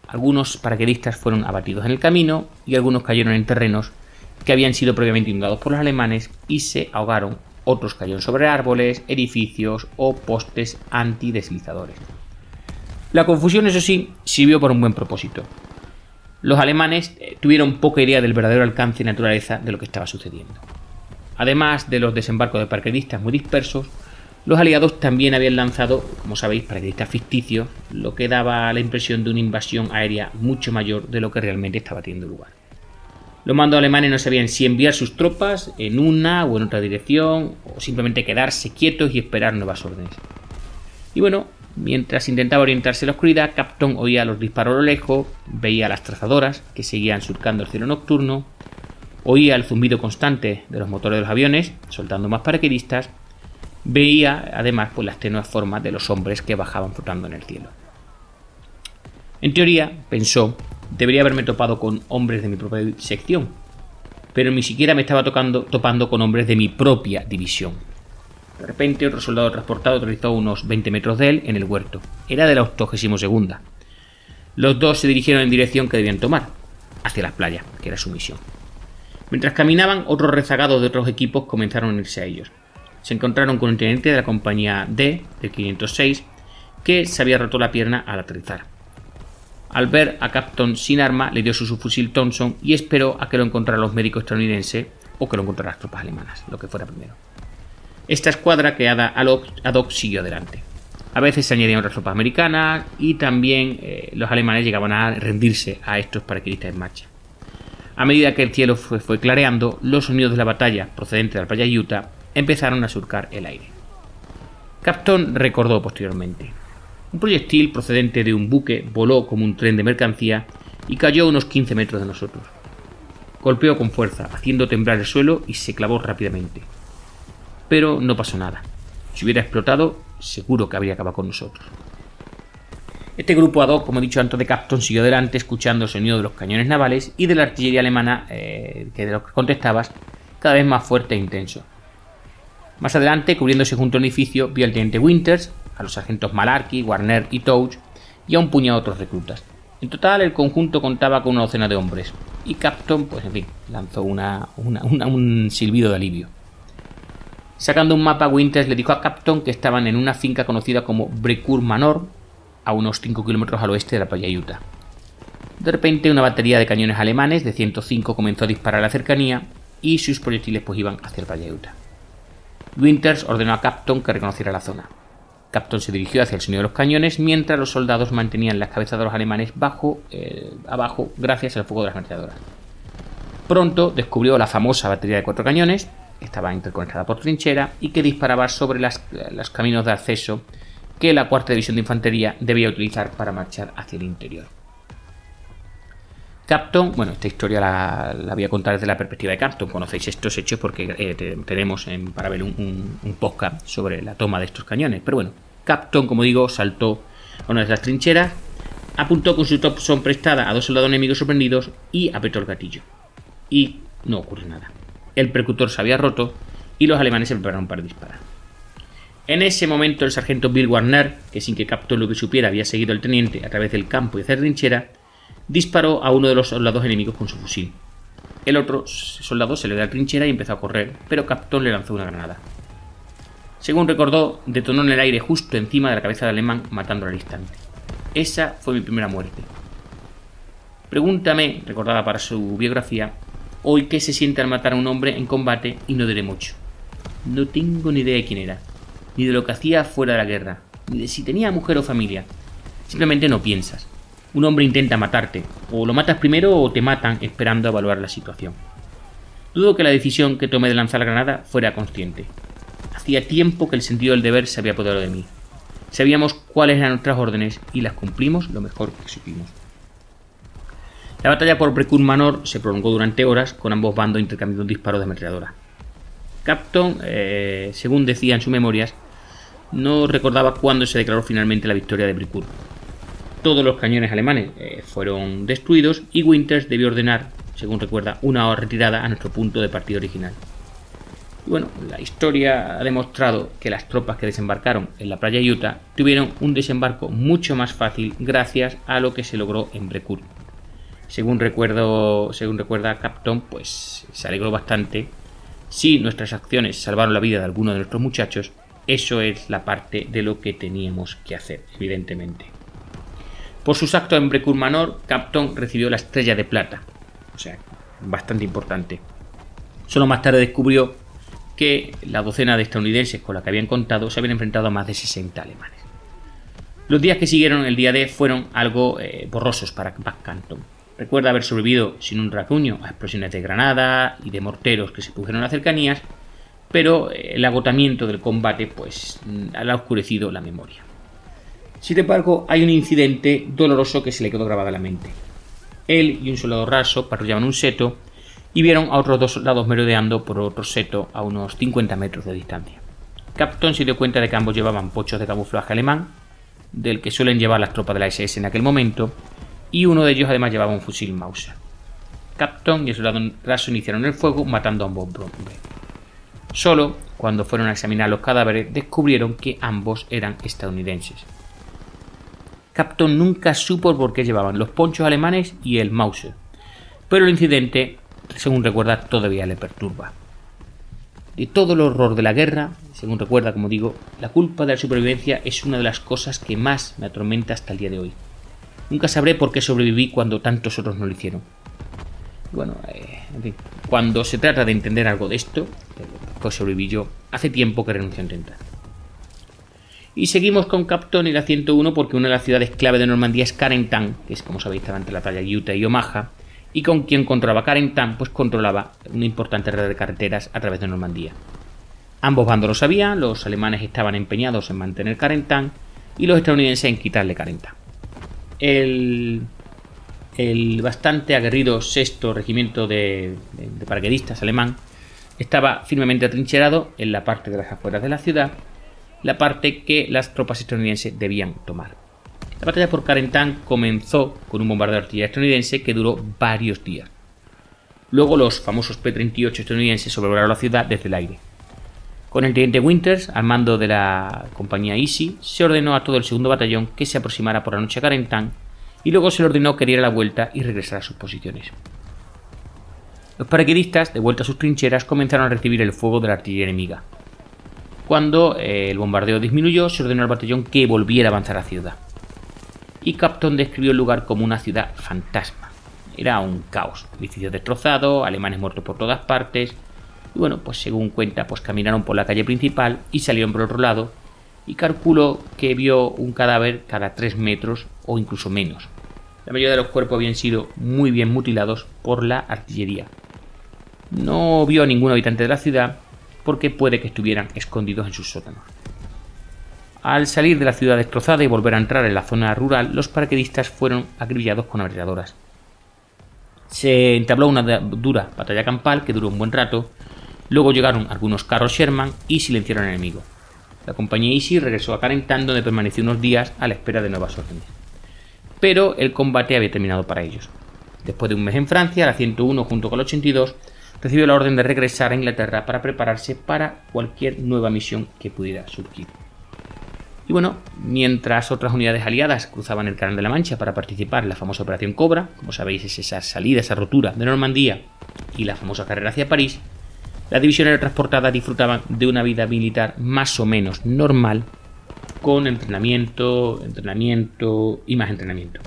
A: algunos paraquedistas fueron abatidos en el camino y algunos cayeron en terrenos que habían sido previamente inundados por los alemanes y se ahogaron. Otros cayeron sobre árboles, edificios o postes antideslizadores. La confusión, eso sí, sirvió por un buen propósito los alemanes eh, tuvieron poca idea del verdadero alcance y naturaleza de lo que estaba sucediendo. Además de los desembarcos de paracaidistas muy dispersos, los aliados también habían lanzado, como sabéis, paracaidistas ficticios, lo que daba la impresión de una invasión aérea mucho mayor de lo que realmente estaba teniendo lugar. Los mandos alemanes no sabían si enviar sus tropas en una o en otra dirección, o simplemente quedarse quietos y esperar nuevas órdenes. Y bueno, Mientras intentaba orientarse en la oscuridad, Capton oía los disparos a lo lejos, veía las trazadoras que seguían surcando el cielo nocturno, oía el zumbido constante de los motores de los aviones, soltando más paraquedistas, veía además pues, las tenues formas de los hombres que bajaban flotando en el cielo. En teoría, pensó, debería haberme topado con hombres de mi propia sección, pero ni siquiera me estaba tocando, topando con hombres de mi propia división. De repente, otro soldado transportado aterrizó a unos 20 metros de él en el huerto. Era de la 82 segunda. Los dos se dirigieron en dirección que debían tomar, hacia la playa, que era su misión. Mientras caminaban, otros rezagados de otros equipos comenzaron a unirse a ellos. Se encontraron con un teniente de la compañía D, del 506, que se había roto la pierna al aterrizar. Al ver a Capton sin arma, le dio su subfusil Thompson y esperó a que lo encontraran los médicos estadounidenses o que lo encontraran las tropas alemanas, lo que fuera primero. Esta escuadra creada ad hoc siguió adelante. A veces se añadían otras tropas americanas y también eh, los alemanes llegaban a rendirse a estos paraquedistas en marcha. A medida que el cielo fue, clareando, los sonidos de la batalla procedentes de la playa Utah empezaron a surcar el aire. Capton recordó posteriormente. Un proyectil procedente de un buque voló como un tren de mercancía y cayó a unos 15 metros de nosotros. Golpeó con fuerza, haciendo temblar el suelo y se clavó rápidamente. Pero no pasó nada. Si hubiera explotado, seguro que habría acabado con nosotros. Este grupo a como he dicho antes de Capton, siguió adelante escuchando el sonido de los cañones navales y de la artillería alemana eh, que de los que contestabas cada vez más fuerte e intenso. Más adelante, cubriéndose junto al edificio, vio al teniente Winters, a los sargentos Malarkey, Warner y Touch y a un puñado de otros reclutas. En total, el conjunto contaba con una docena de hombres, y Capton, pues en fin, lanzó un silbido de alivio. Sacando un mapa, Winters le dijo a Capton que estaban en una finca conocida como Brecourt Manor, a unos 5 kilómetros al oeste de la playa Utah. De repente, una batería de cañones alemanes de 105 comenzó a disparar a la cercanía y sus proyectiles pues iban hacia la playa Utah. Winters ordenó a Capton que reconociera la zona. Capton se dirigió hacia el sonido de los cañones mientras los soldados mantenían las cabezas de los alemanes bajo, eh, abajo gracias al fuego de las ametralladoras. Pronto descubrió la famosa batería de cuatro cañones, que estaba interconectada por trinchera y que disparaba sobre los caminos de acceso que la cuarta división de infantería debía utilizar para marchar hacia el interior. Capton, bueno, esta historia la, voy a contar desde la perspectiva de Capton. Conocéis estos hechos porque eh, tenemos en Parabel un, podcast sobre la toma de estos cañones. Pero bueno, Capton, como digo, saltó a una de las trincheras, apuntó con su top son prestada a dos soldados enemigos sorprendidos y apretó el gatillo. Y no ocurrió nada. El percutor se había roto y los alemanes se prepararon para disparar. En ese momento el sargento Bill Warner, que sin que Capton lo que supiera había seguido al teniente a través del campo y hacer trinchera, disparó a uno de los soldados enemigos con su fusil. El otro soldado se le dio a la trinchera y empezó a correr, pero Capton le lanzó una granada. Según recordó, detonó en el aire justo encima de la cabeza del alemán, matándolo al instante. Esa fue mi primera muerte. Pregúntame, recordada para su biografía, hoy qué se siente al matar a un hombre en combate y no diré mucho. No tengo ni idea de quién era ni de lo que hacía fuera de la guerra, ni de si tenía mujer o familia. Simplemente no piensas. Un hombre intenta matarte, o lo matas primero o te matan esperando evaluar la situación. Dudo que la decisión que tomé de lanzar la granada fuera consciente. Hacía tiempo que el sentido del deber se había apoderado de mí. Sabíamos cuáles eran nuestras órdenes y las cumplimos lo mejor que supimos. La batalla por Brecun Manor se prolongó durante horas, con ambos bandos intercambiando disparos de ametralladora. Capton, eh, según decía en sus memorias, no recordaba cuándo se declaró finalmente la victoria de Bricourt. Todos los cañones alemanes eh, fueron destruidos y Winters debió ordenar, según recuerda, una retirada a nuestro punto de partida original. bueno, la historia ha demostrado que las tropas que desembarcaron en la playa Utah tuvieron un desembarco mucho más fácil gracias a lo que se logró en Brecourt. Según recuerdo, según recuerda Capton, pues se alegró bastante. Si nuestras acciones salvaron la vida de alguno de nuestros muchachos, eso es la parte de lo que teníamos que hacer, evidentemente. Por sus actos en Brecourt Manor, Capton recibió la estrella de plata, o sea, bastante importante. Solo más tarde descubrió que la docena de estadounidenses con la que habían contado se habían enfrentado a más de 60 alemanes. Los días que siguieron el día D fueron algo eh, borrosos para Canton. Recuerda haber sobrevivido sin un rasguño a explosiones de granada y de morteros que se produjeron en las cercanías, pero el agotamiento del combate pues ha oscurecido la memoria. Sin embargo, hay un incidente doloroso que se le quedó grabado en la mente. Él y un soldado raso patrullaban un seto y vieron a otros dos soldados merodeando por otro seto a unos 50 metros de distancia. Capton se dio cuenta de que ambos llevaban pochos de camuflaje alemán, del que suelen llevar las tropas de la SS en aquel momento, y uno de ellos además llevaba un fusil Mauser. Capton y el soldado raso iniciaron el fuego matando a ambos hombres. Solo cuando fueron a examinar los cadáveres descubrieron que ambos eran estadounidenses. Capton nunca supo por qué llevaban los ponchos alemanes y el Mauser, pero el incidente, según recuerda, todavía le perturba. De todo el horror de la guerra, según recuerda, como digo, la culpa de la supervivencia es una de las cosas que más me atormenta hasta el día de hoy. Nunca sabré por qué sobreviví cuando tantos otros no lo hicieron. Bueno, eh, en fin, cuando se trata de entender algo de esto, pues sobreviví yo. Hace tiempo que renunció a intentar. Y seguimos con Capton y la 101 porque una de las ciudades clave de Normandía es Carentan, que es como sabéis estaba entre la playa Utah y Omaha, y con quien controlaba Carentan, pues controlaba una importante red de carreteras a través de Normandía. Ambos bandos lo sabían, los alemanes estaban empeñados en mantener Carentan, y los estadounidenses en quitarle Carentan. El, el bastante aguerrido sexto regimiento de, de alemán estaba firmemente atrincherado en la parte de las afueras de la ciudad, la parte que las tropas estadounidenses debían tomar. La batalla por Carentan comenzó con un bombardeo de artillería estadounidense que duró varios días. Luego los famosos P-38 estadounidenses sobrevolaron la ciudad desde el aire. Con el teniente Winters, al mando de la compañía Easy, se ordenó a todo el segundo batallón que se aproximara por la noche a Carentan y luego se le ordenó que diera la vuelta y regresara a sus posiciones. Los paraquedistas, de vuelta a sus trincheras, comenzaron a recibir el fuego de la artillería enemiga. Cuando eh, el bombardeo disminuyó, se ordenó al batallón que volviera a avanzar a la ciudad y Capton describió el lugar como una ciudad fantasma. Era un caos, edificios destrozados, alemanes muertos por todas partes. Y bueno, pues según cuenta, pues caminaron por la calle principal y salieron por otro lado. Y calculó que vio un cadáver cada 3 metros o incluso menos. La mayoría de los cuerpos habían sido muy bien mutilados por la artillería. No vio a ningún habitante de la ciudad porque puede que estuvieran escondidos en sus sótanos. Al salir de la ciudad destrozada y volver a entrar en la zona rural, los paraquedistas fueron acribillados con ametralladoras. Se entabló una dura batalla campal que duró un buen rato. Luego llegaron algunos carros Sherman y silenciaron al enemigo. La compañía Easy regresó a Carentan donde permaneció unos días a la espera de nuevas órdenes. Pero el combate había terminado para ellos. Después de un mes en Francia, la 101 junto con la 82 recibió la orden de regresar a Inglaterra para prepararse para cualquier nueva misión que pudiera surgir. Y bueno, mientras otras unidades aliadas cruzaban el Canal de la Mancha para participar en la famosa Operación Cobra, como sabéis es esa salida, esa rotura de Normandía y la famosa carrera hacia París, las divisiones transportadas disfrutaban de una vida militar más o menos normal, con entrenamiento, entrenamiento y más entrenamiento.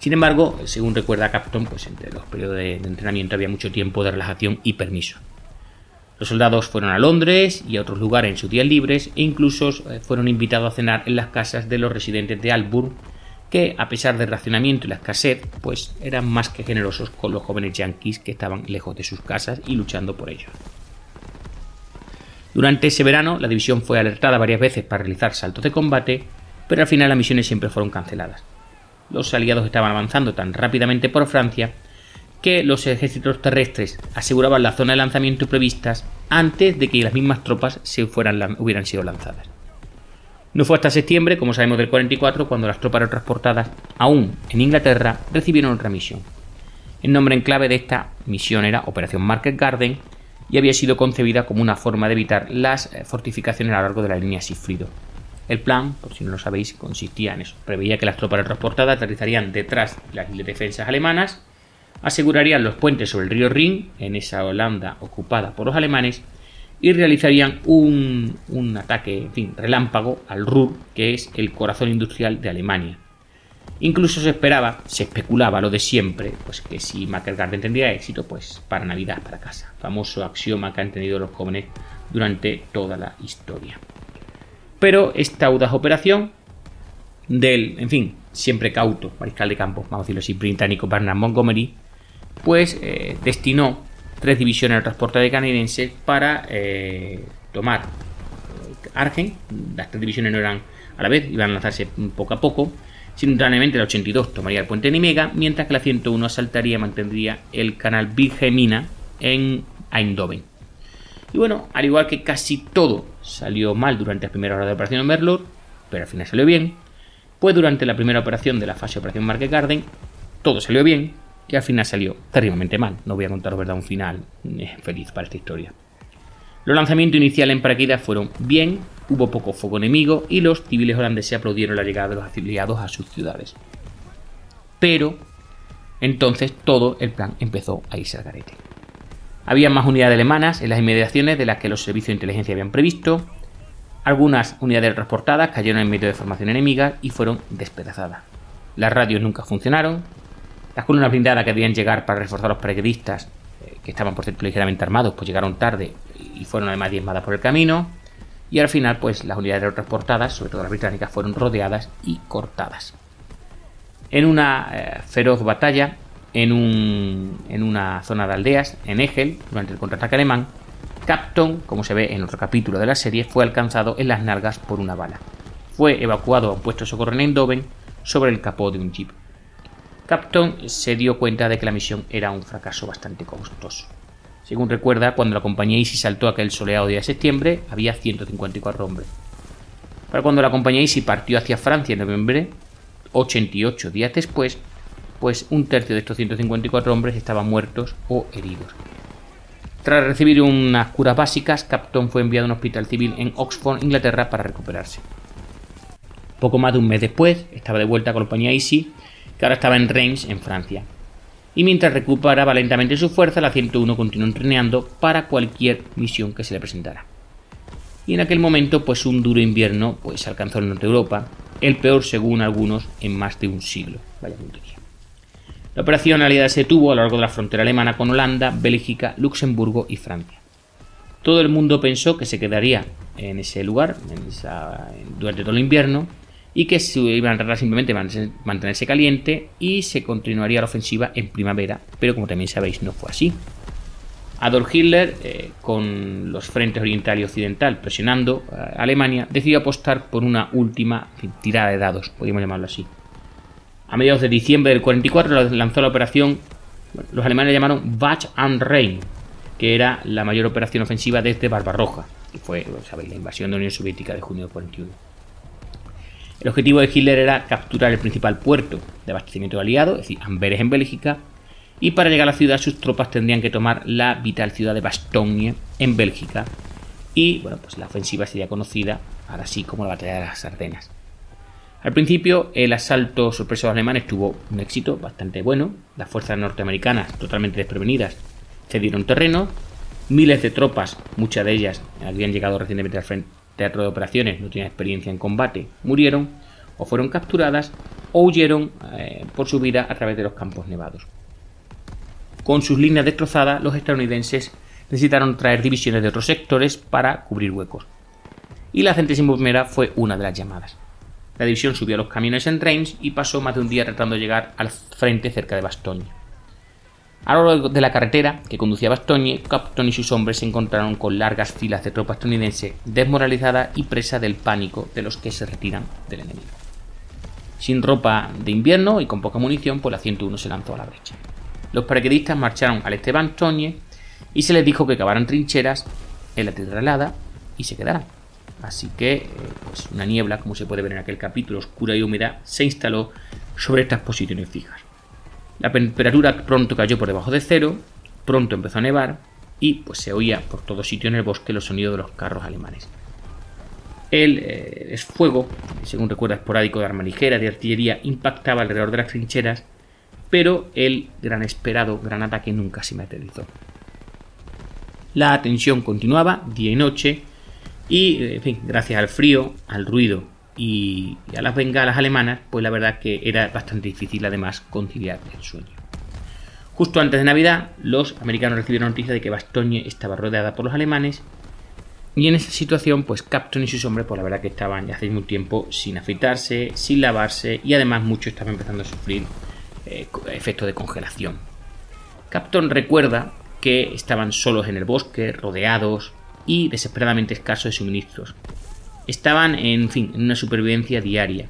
A: Sin embargo, según recuerda Capton, pues entre los periodos de entrenamiento había mucho tiempo de relajación y permiso. Los soldados fueron a Londres y a otros lugares en sus días libres e incluso eh, fueron invitados a cenar en las casas de los residentes de Alburn, que a pesar del racionamiento y la escasez, pues eran más que generosos con los jóvenes yanquis que estaban lejos de sus casas y luchando por ellos. Durante ese verano, la división fue alertada varias veces para realizar saltos de combate, pero al final las misiones siempre fueron canceladas. Los aliados estaban avanzando tan rápidamente por Francia que los ejércitos terrestres aseguraban la zona de lanzamiento previstas antes de que las mismas tropas se fueran, hubieran sido lanzadas. No fue hasta septiembre, como sabemos del 44, cuando las tropas transportadas, aún en Inglaterra, recibieron otra misión. El nombre en clave de esta misión era Operación Market Garden y había sido concebida como una forma de evitar las eh, fortificaciones a lo largo de la línea Sigfrido. El plan, por si no lo sabéis, consistía en eso. Preveía que las tropas transportadas aterrizarían detrás de las defensas alemanas asegurarían los puentes sobre el río Rin, en esa Holanda ocupada por los alemanes, y realizarían un, ataque, en fin, relámpago al Ruhr, que es el corazón industrial de Alemania. Incluso se esperaba, se especulaba lo de siempre, pues que si Garden tendría éxito, pues para Navidad, para casa. Famoso axioma que han tenido los jóvenes durante toda la historia. Pero esta audaz operación del, en fin, siempre cauto mariscal de campo, vamos a decirlo así, británico Bernard Montgomery, pues eh, destinó tres divisiones de transporte de canadienses para eh, tomar Argen. Las tres divisiones no eran a la vez, iban a lanzarse poco a poco. Simultáneamente la 82 tomaría el puente Nimega, mientras que la 101 asaltaría y mantendría el canal Virgemina en Eindhoven. Y bueno, al igual que casi todo salió mal durante las primeras horas de operación Merlot, pero al final salió bien, pues durante la primera operación de la fase de operación Market Garden, todo salió bien, y al final salió terriblemente mal. No voy a contaros verdad un final eh, feliz para esta historia. Los lanzamientos iniciales en paracaídas fueron bien, hubo poco fuego enemigo y los civiles holandeses aplaudieron la llegada de los afiliados a sus ciudades. Pero entonces todo el plan empezó a irse al garete. Había más unidades alemanas en las inmediaciones de las que los servicios de inteligencia habían previsto. Algunas unidades transportadas cayeron en medio de formación enemiga y fueron despedazadas. Las radios nunca funcionaron, las columnas blindadas que debían llegar para reforzar a los paracaidistas, eh, que estaban por cierto ligeramente armados, pues llegaron tarde y fueron además diezmadas por el camino. Y al final, pues las unidades transportadas, sobre todo las británicas, fueron rodeadas y cortadas. En una eh, feroz batalla, en, un, en una zona de aldeas, en Egel, durante el contraataque alemán, Capton, como se ve en otro capítulo de la serie, fue alcanzado en las nalgas por una bala. fue evacuado a un puesto de socorro en Eindhoven sobre el capó de un jeep. Capton se dio cuenta de que la misión era un fracaso bastante costoso. Según recuerda, cuando la compañía Easy saltó aquel soleado día de septiembre, había 154 hombres. Para cuando la compañía Easy partió hacia Francia en noviembre, 88 días después, pues un tercio de estos 154 hombres estaban muertos o heridos. Tras recibir unas curas básicas, Capton fue enviado a un hospital civil en Oxford, Inglaterra, para recuperarse. Poco más de un mes después, estaba de vuelta con la compañía Easy, que ahora estaba en Reims, en Francia. Y mientras recuperaba lentamente su fuerza, la 101 continuó entrenando para cualquier misión que se le presentara. Y en aquel momento, pues un duro invierno pues alcanzó el norte de Europa, el peor según algunos en más de un siglo. Vaya puntería. La operación aliada se tuvo a lo largo de la frontera alemana con Holanda, Bélgica, Luxemburgo y Francia. Todo el mundo pensó que se quedaría en ese lugar durante todo el invierno y que se iban a tratar simplemente mantenerse caliente y se continuaría la ofensiva en primavera, pero como también sabéis no fue así. Adolf Hitler, eh, con los frentes oriental y occidental presionando a Alemania, decidió apostar por una última tirada de dados, podríamos llamarlo así. A mediados de diciembre del 44 lanzó la operación, los alemanes llamaron Bach and Rhein, que era la mayor operación ofensiva desde Barbarroja, que fue, sabéis, la invasión de la Unión Soviética de junio del 41. El objetivo de Hitler era capturar el principal puerto de abastecimiento aliado, es decir, Amberes en Bélgica, y para llegar a la ciudad sus tropas tendrían que tomar la vital ciudad de Bastogne en Bélgica, y bueno, pues la ofensiva sería conocida ahora sí como la batalla de las Ardenas. Al principio, el asalto sorpresa de los alemanes tuvo un éxito bastante bueno. Las fuerzas norteamericanas, totalmente desprevenidas, cedieron terreno. Miles de tropas, muchas de ellas habían llegado recientemente al frente teatro de operaciones, no tenían experiencia en combate, murieron o fueron capturadas o huyeron eh, por su vida a través de los campos nevados. Con sus líneas destrozadas, los estadounidenses necesitaron traer divisiones de otros sectores para cubrir huecos. Y la centésima primera fue una de las llamadas. La división subió a los camiones en Reims y pasó más de un día tratando de llegar al frente cerca de Bastogne. A lo largo de la carretera que conducía a Bastogne, Capton y sus hombres se encontraron con largas filas de tropas estadounidenses desmoralizada y presa del pánico de los que se retiran del enemigo. Sin ropa de invierno y con poca munición, pues la 101 se lanzó a la brecha. Los paraquedistas marcharon al este Bastogne y se les dijo que cavaran trincheras en la tierra helada y se quedaran. Así que, eh, pues una niebla, como se puede ver en aquel capítulo, oscura y húmeda, se instaló sobre estas posiciones fijas. La temperatura pronto cayó por debajo de cero, pronto empezó a nevar y pues se oía por todo sitio en el bosque los sonidos de los carros alemanes. El eh, fuego, según recuerda esporádico de arma ligera, de artillería, impactaba alrededor de las trincheras, pero el gran esperado gran ataque nunca se materializó. La tensión continuaba día y noche y, en fin, gracias al frío, al ruido y, a las bengalas alemanas, pues la verdad que era bastante difícil además conciliar el sueño. Justo antes de Navidad, los americanos recibieron noticia de que Bastogne estaba rodeada por los alemanes y en esa situación, pues Capton y sus hombres, pues la verdad que estaban ya hace mucho tiempo sin afeitarse, sin lavarse y además muchos estaban empezando a sufrir eh, efectos de congelación. Capton recuerda que estaban solos en el bosque, rodeados y desesperadamente escasos de suministros. Estaban, en fin, en una supervivencia diaria.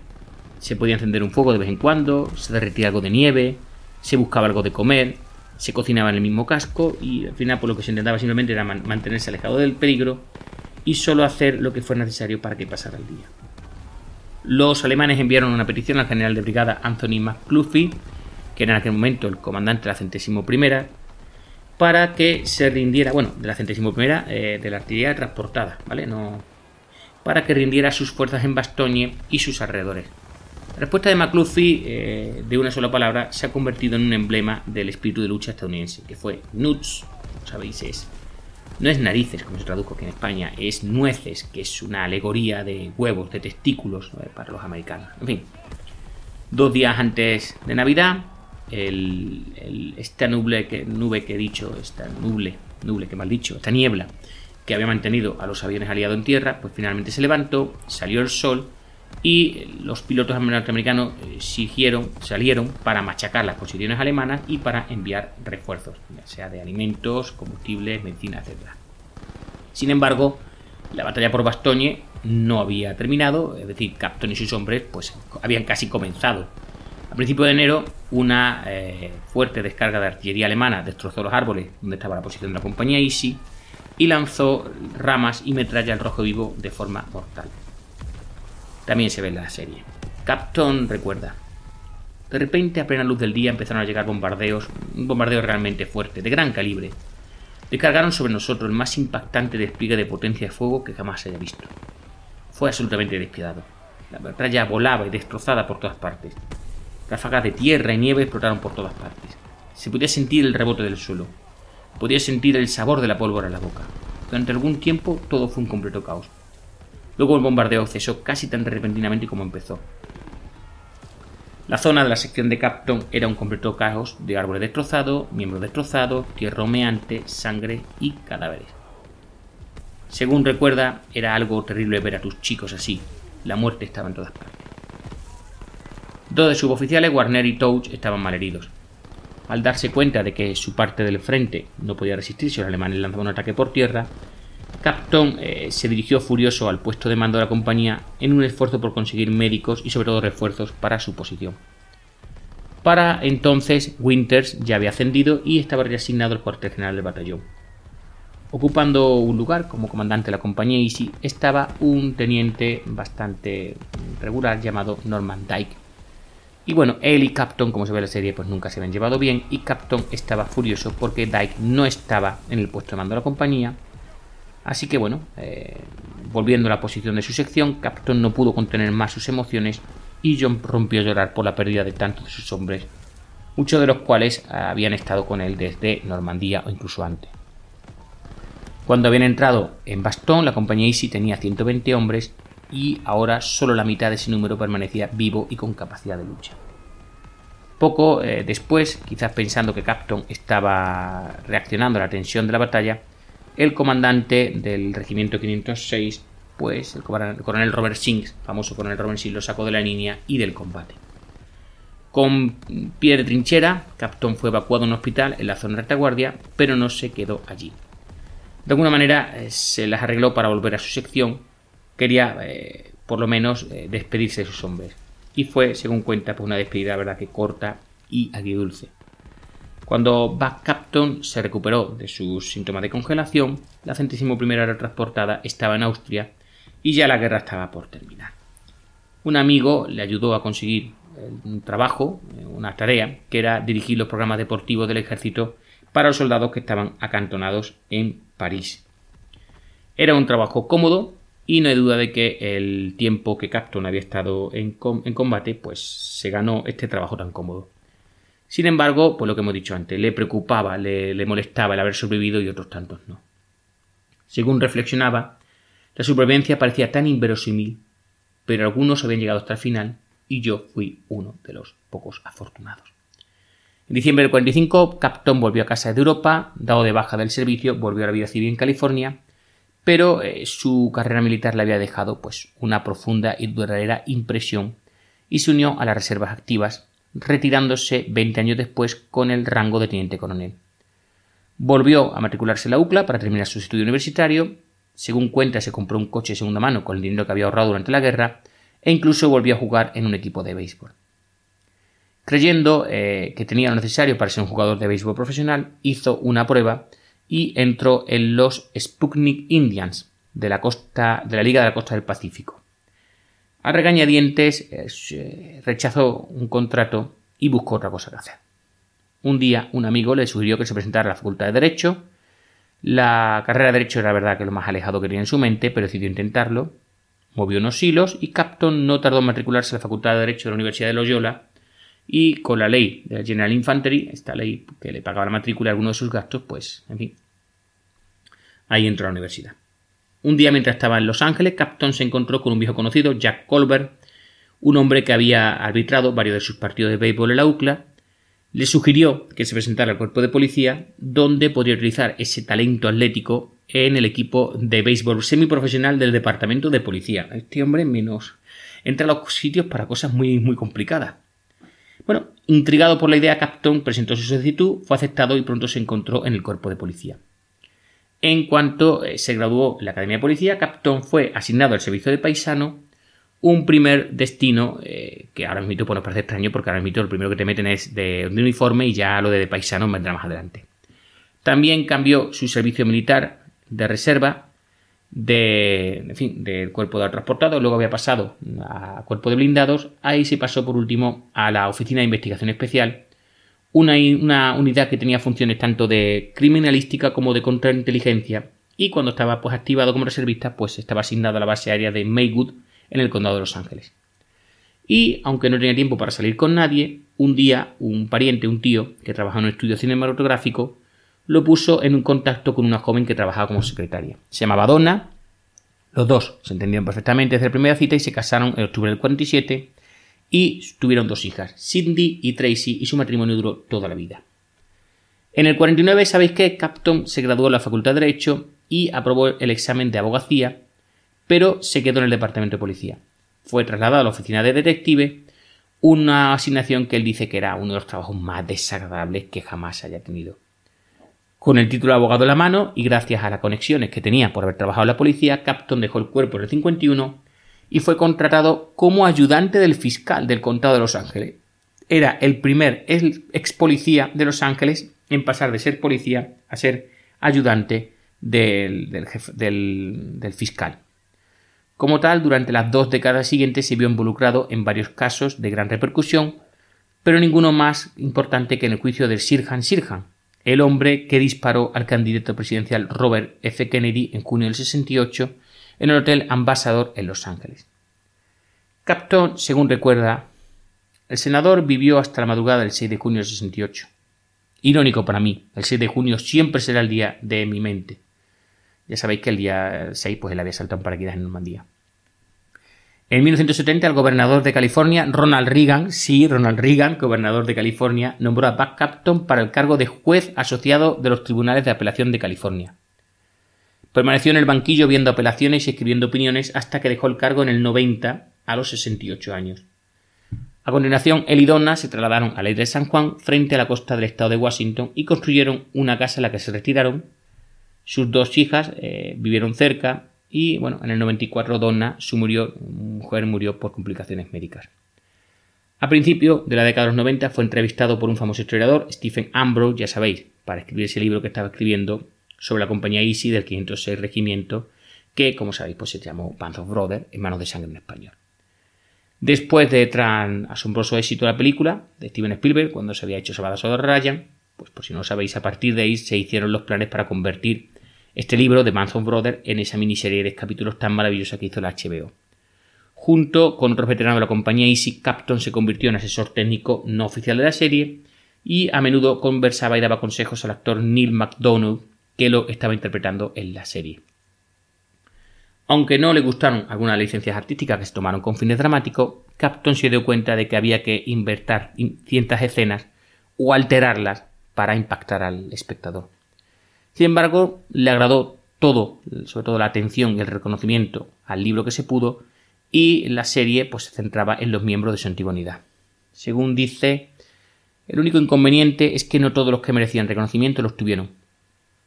A: Se podía encender un fuego de vez en cuando, se derretía algo de nieve, se buscaba algo de comer, se cocinaba en el mismo casco y al final por lo que se intentaba simplemente era mantenerse alejado del peligro y solo hacer lo que fuera necesario para que pasara el día. Los alemanes enviaron una petición al general de brigada Anthony McCluffy, que era en aquel momento el comandante de la centésimo primera, para que se rindiera, bueno, de la centésimo primera, eh, de la artillería transportada, ¿vale? No, para que rindiera sus fuerzas en Bastogne y sus alrededores. La respuesta de McCluffy, eh, de una sola palabra, se ha convertido en un emblema del espíritu de lucha estadounidense, que fue Nuts, sabéis, es, no es narices, como se tradujo aquí en España, es nueces, que es una alegoría de huevos, de testículos para los americanos. En fin, dos días antes de Navidad, esta nube que, nube que he dicho, esta nube, nube que mal dicho, esta niebla, que había mantenido a los aviones aliados en tierra, pues finalmente se levantó, salió el sol y los pilotos norteamericanos eh, siguieron, salieron para machacar las posiciones alemanas y para enviar refuerzos, sea de alimentos, combustibles, medicina, etc. Sin embargo, la batalla por Bastogne no había terminado, es decir, Capton y sus hombres pues habían casi comenzado. A principios de enero, una eh, fuerte descarga de artillería alemana destrozó los árboles donde estaba la posición de la compañía Easy y lanzó ramas y metralla al rojo vivo de forma mortal. También se ve en la serie. Capton recuerda. De repente, a plena luz del día, empezaron a llegar bombardeos, un bombardeo realmente fuerte, de gran calibre. Descargaron sobre nosotros el más impactante despliegue de potencia de fuego que jamás haya visto. Fue absolutamente despiadado. La metralla volaba y destrozada por todas partes. Ráfagas de tierra y nieve explotaron por todas partes. Se podía sentir el rebote del suelo. Podía sentir el sabor de la pólvora en la boca. Durante algún tiempo todo fue un completo caos. Luego el bombardeo cesó casi tan repentinamente como empezó. La zona de la sección de Capton era un completo caos de árboles destrozados, miembros destrozados, tierra humeante, sangre y cadáveres. Según recuerda, era algo terrible ver a tus chicos así. La muerte estaba en todas partes. Dos de sus oficiales, Warner y Touch, estaban malheridos. Al darse cuenta de que su parte del frente no podía resistir si los alemanes lanzaban un ataque por tierra, Capton eh, se dirigió furioso al puesto de mando de la compañía en un esfuerzo por conseguir médicos y sobre todo refuerzos para su posición. Para entonces Winters ya había ascendido y estaba reasignado al cuartel general del batallón. Ocupando un lugar como comandante de la compañía Easy estaba un teniente bastante regular llamado Norman Dyke. Y bueno, él y Capton, como se ve en la serie, pues nunca se habían llevado bien y Capton estaba furioso porque Dyke no estaba en el puesto de mando de la compañía Así que bueno, eh, volviendo a la posición de su sección, Capton no pudo contener más sus emociones y John rompió a llorar por la pérdida de tantos de sus hombres, muchos de los cuales habían estado con él desde Normandía o incluso antes. Cuando habían entrado en Bastón, la compañía Easy tenía 120 hombres y ahora solo la mitad de ese número permanecía vivo y con capacidad de lucha. Poco eh, después, quizás pensando que Capton estaba reaccionando a la tensión de la batalla, el comandante del regimiento 506, pues el coronel Robert Sings, famoso coronel Robert Sings, lo sacó de la línea y del combate. Con pie de trinchera, Capton fue evacuado a un hospital en la zona de retaguardia, pero no se quedó allí. De alguna manera eh, se las arregló para volver a su sección. Quería, eh, por lo menos, eh, despedirse de sus hombres. Y fue, según cuenta, pues una despedida, verdad, que corta y agridulce. Cuando Buck Capton se recuperó de sus síntomas de congelación, la centésimo primera transportada estaba en Austria y ya la guerra estaba por terminar. Un amigo le ayudó a conseguir un trabajo, una tarea, que era dirigir los programas deportivos del ejército para los soldados que estaban acantonados en París. Era un trabajo cómodo y no hay duda de que el tiempo que Capton había estado en, combate, pues se ganó este trabajo tan cómodo. Sin embargo, pues lo que hemos dicho antes, le preocupaba, le, molestaba el haber sobrevivido y otros tantos no. Según reflexionaba, la supervivencia parecía tan inverosímil, pero algunos habían llegado hasta el final y yo fui uno de los pocos afortunados. En diciembre del 45, Capton volvió a casa de Europa, dado de baja del servicio, volvió a la vida civil en California, pero eh, su carrera militar le había dejado pues una profunda y duradera impresión y se unió a las reservas activas retirándose 20 años después con el rango de teniente coronel. Volvió a matricularse en la UCLA para terminar su estudio universitario. Según cuenta, se compró un coche de segunda mano con el dinero que había ahorrado durante la guerra e incluso volvió a jugar en un equipo de béisbol. Creyendo eh, que tenía lo necesario para ser un jugador de béisbol profesional, hizo una prueba y entró en los Sputnik Indians de la, costa, de la Liga de la Costa del Pacífico. A regañadientes eh, rechazó un contrato y buscó otra cosa que hacer. Un día un amigo le sugirió que se presentara a la Facultad de Derecho. La carrera de Derecho era verdad que lo más alejado que tenía en su mente, pero decidió intentarlo. Movió unos hilos y Capton no tardó en matricularse a la Facultad de Derecho de la Universidad de Loyola y con la ley de la General Infantry, esta ley que le pagaba la matrícula y algunos de sus gastos, pues, en fin, ahí entró a la universidad. Un día mientras estaba en Los Ángeles, Capton se encontró con un viejo conocido, Jack Colbert, un hombre que había arbitrado varios de sus partidos de béisbol en la UCLA, le sugirió que se presentara al cuerpo de policía, donde podría utilizar ese talento atlético en el equipo de béisbol semiprofesional del departamento de policía. Este hombre menos entra a los sitios para cosas muy, muy complicadas. Bueno, intrigado por la idea, Capton presentó su solicitud, fue aceptado y pronto se encontró en el cuerpo de policía. En cuanto eh, se graduó en la Academia de Policía, Capton fue asignado al servicio de paisano, un primer destino eh, que ahora mismo pues nos parece extraño porque ahora mismo lo primero que te meten es de, uniforme y ya lo de, paisano vendrá más adelante. También cambió su servicio militar de reserva de, del cuerpo de transportado, luego había pasado a cuerpo de blindados, ahí se pasó por último a la Oficina de Investigación Especial, una, una unidad que tenía funciones tanto de criminalística como de contrainteligencia y cuando estaba pues activado como reservista pues estaba asignado a la base aérea de Maywood en el condado de Los Ángeles. Y aunque no tenía tiempo para salir con nadie, un día un pariente, un tío que trabajaba en un estudio cinematográfico, lo puso en un contacto con una joven que trabajaba como secretaria. Se llamaba Donna. Los dos se entendieron perfectamente desde la primera cita y se casaron en octubre del 47 y tuvieron dos hijas, Cindy y Tracy, y su matrimonio duró toda la vida. En el 49, sabéis que Capton se graduó en la Facultad de Derecho y aprobó el examen de abogacía, pero se quedó en el Departamento de Policía. Fue trasladado a la oficina de detective, una asignación que él dice que era uno de los trabajos más desagradables que jamás haya tenido. Con el título de abogado en la mano y gracias a las conexiones que tenía por haber trabajado en la policía, Capton dejó el cuerpo en el 51 y fue contratado como ayudante del fiscal del condado de Los Ángeles. Era el primer ex policía de Los Ángeles en pasar de ser policía a ser ayudante del, del fiscal. Como tal, durante las dos décadas siguientes se vio involucrado en varios casos de gran repercusión, pero ninguno más importante que en el juicio del Sirhan Sirhan, el hombre que disparó al candidato presidencial Robert F. Kennedy en junio del 68 en el Hotel Ambassador en Los Ángeles. Capton, según recuerda, el senador vivió hasta la madrugada del 6 de junio del 68. Irónico para mí, el 6 de junio siempre será el día de mi mente. Ya sabéis que el día 6 pues él había saltado en paraquedas en Normandía. En 1970, el gobernador de California, Ronald Reagan, sí, Ronald Reagan, gobernador de California, nombró a Buck Capton para el cargo de juez asociado de los tribunales de apelación de California. Permaneció en el banquillo viendo apelaciones y escribiendo opiniones hasta que dejó el cargo en el 90 a los 68 años. A continuación, él y Donna se trasladaron a la isla de San Juan frente a la costa del estado de Washington y construyeron una casa en la que se retiraron. Sus dos hijas eh, vivieron cerca y bueno, en el 94 Donna, su murió, mujer murió por complicaciones médicas. A principio de la década de los 90 fue entrevistado por un famoso historiador, Stephen Ambrose, ya sabéis, para escribir ese libro que estaba escribiendo sobre la compañía Easy del 506 Regimiento, que, como sabéis, pues se llamó Band of Brothers, Hermanos de Sangre en español. Después de tan asombroso éxito de la película de Steven Spielberg, cuando se había hecho Salvador Ryan, pues por si no lo sabéis, a partir de ahí se hicieron los planes para convertir este libro de Manson Brothers en esa miniserie de capítulos tan maravillosa que hizo la HBO. Junto con otros veteranos de la compañía Easy, Capton se convirtió en asesor técnico no oficial de la serie y a menudo conversaba y daba consejos al actor Neil McDonough que lo estaba interpretando en la serie. Aunque no le gustaron algunas licencias artísticas que se tomaron con fines dramáticos, Capton se dio cuenta de que había que invertir ciertas escenas o alterarlas para impactar al espectador. Sin embargo, le agradó todo, sobre todo la atención y el reconocimiento al libro que se pudo, y la serie pues, se centraba en los miembros de su antigua unidad. Según dice, el único inconveniente es que no todos los que merecían reconocimiento los tuvieron.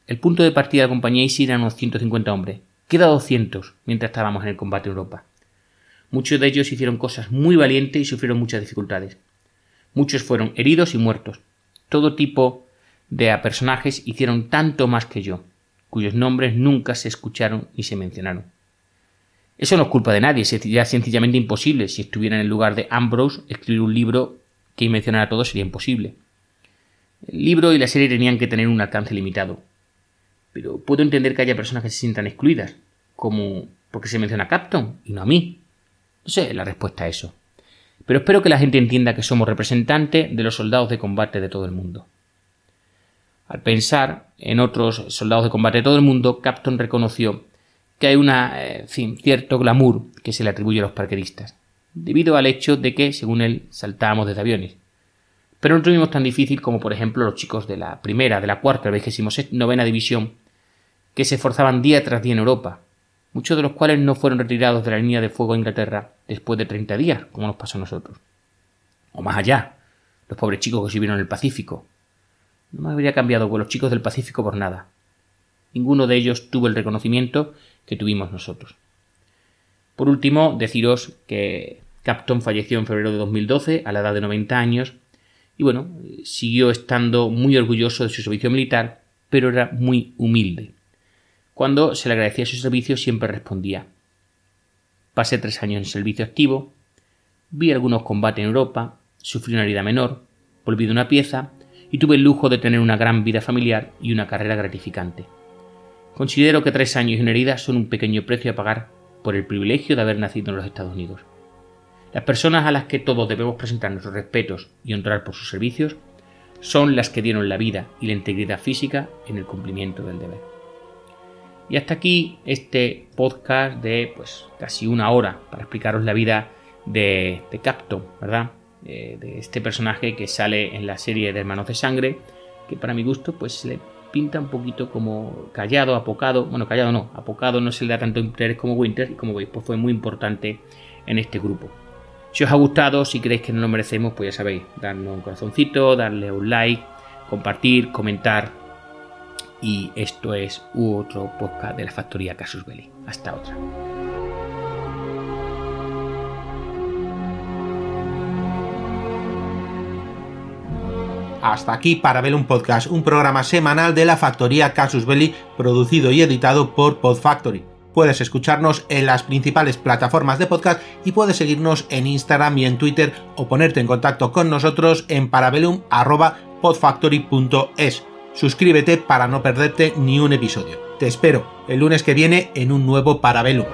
A: El punto de partida de la compañía ISI eran unos 150 hombres. Queda 200 mientras estábamos en el combate en Europa. Muchos de ellos hicieron cosas muy valientes y sufrieron muchas dificultades. Muchos fueron heridos y muertos. Todo tipo de personajes hicieron tanto más que yo, cuyos nombres nunca se escucharon ni se mencionaron. Eso no es culpa de nadie, sería sencillamente imposible. Si estuviera en el lugar de Ambrose, escribir un libro que mencionara a todos sería imposible. El libro y la serie tenían que tener un alcance limitado. Pero puedo entender que haya personas que se sientan excluidas, como porque se menciona a Capton y no a mí. No sé la respuesta a eso. Pero espero que la gente entienda que somos representantes de los soldados de combate de todo el mundo. Al pensar en otros soldados de combate de todo el mundo, Capton reconoció que hay una, eh, cierto glamour que se le atribuye a los parqueristas, debido al hecho de que, según él, saltábamos desde aviones. Pero no tuvimos tan difícil como, por ejemplo, los chicos de la primera, de la cuarta, la novena división, que se esforzaban día tras día en Europa, muchos de los cuales no fueron retirados de la línea de fuego de Inglaterra después de 30 días, como nos pasó a nosotros. O más allá, los pobres chicos que vivieron en el Pacífico, no me habría cambiado con los chicos del Pacífico por nada. ninguno de ellos tuvo el reconocimiento que tuvimos nosotros. Por último, deciros que Capton falleció en febrero de 2012 a la edad de 90 años y bueno, siguió estando muy orgulloso de su servicio militar, pero era muy humilde. Cuando se le agradecía su servicio siempre respondía Pasé tres años en servicio activo, vi algunos combates en Europa, sufrí una herida menor, volví de una pieza y tuve el lujo de tener una gran vida familiar y una carrera gratificante. Considero que tres años y una herida son un pequeño precio a pagar por el privilegio de haber nacido en los Estados Unidos. Las personas a las que todos debemos presentar nuestros respetos y honrar por sus servicios son las que dieron la vida y la integridad física en el cumplimiento del deber. Y hasta aquí este podcast de pues casi una hora para explicaros la vida de, de ¿verdad? De, este personaje que sale en la serie de Hermanos de Sangre, que para mi gusto pues se le pinta un poquito como callado, apocado, bueno, callado no, apocado no se le da tanto interés como Winter y como veis pues fue muy importante en este grupo. Si os ha gustado, si creéis que no lo merecemos, pues ya sabéis, darnos un corazoncito, darle un like, compartir, comentar. Y esto es otro podcast de la factoría Casus Belli. Hasta otra.
B: Hasta aquí para ver un podcast, un programa semanal de la factoría Casus Belli, producido y editado por Podfactory. Puedes escucharnos en las principales plataformas de podcast y puedes seguirnos en Instagram y en Twitter o ponerte en contacto con nosotros en parabellum.podfactory.es. Suscríbete para no perderte ni un episodio. Te espero el lunes que viene en un nuevo Parabellum.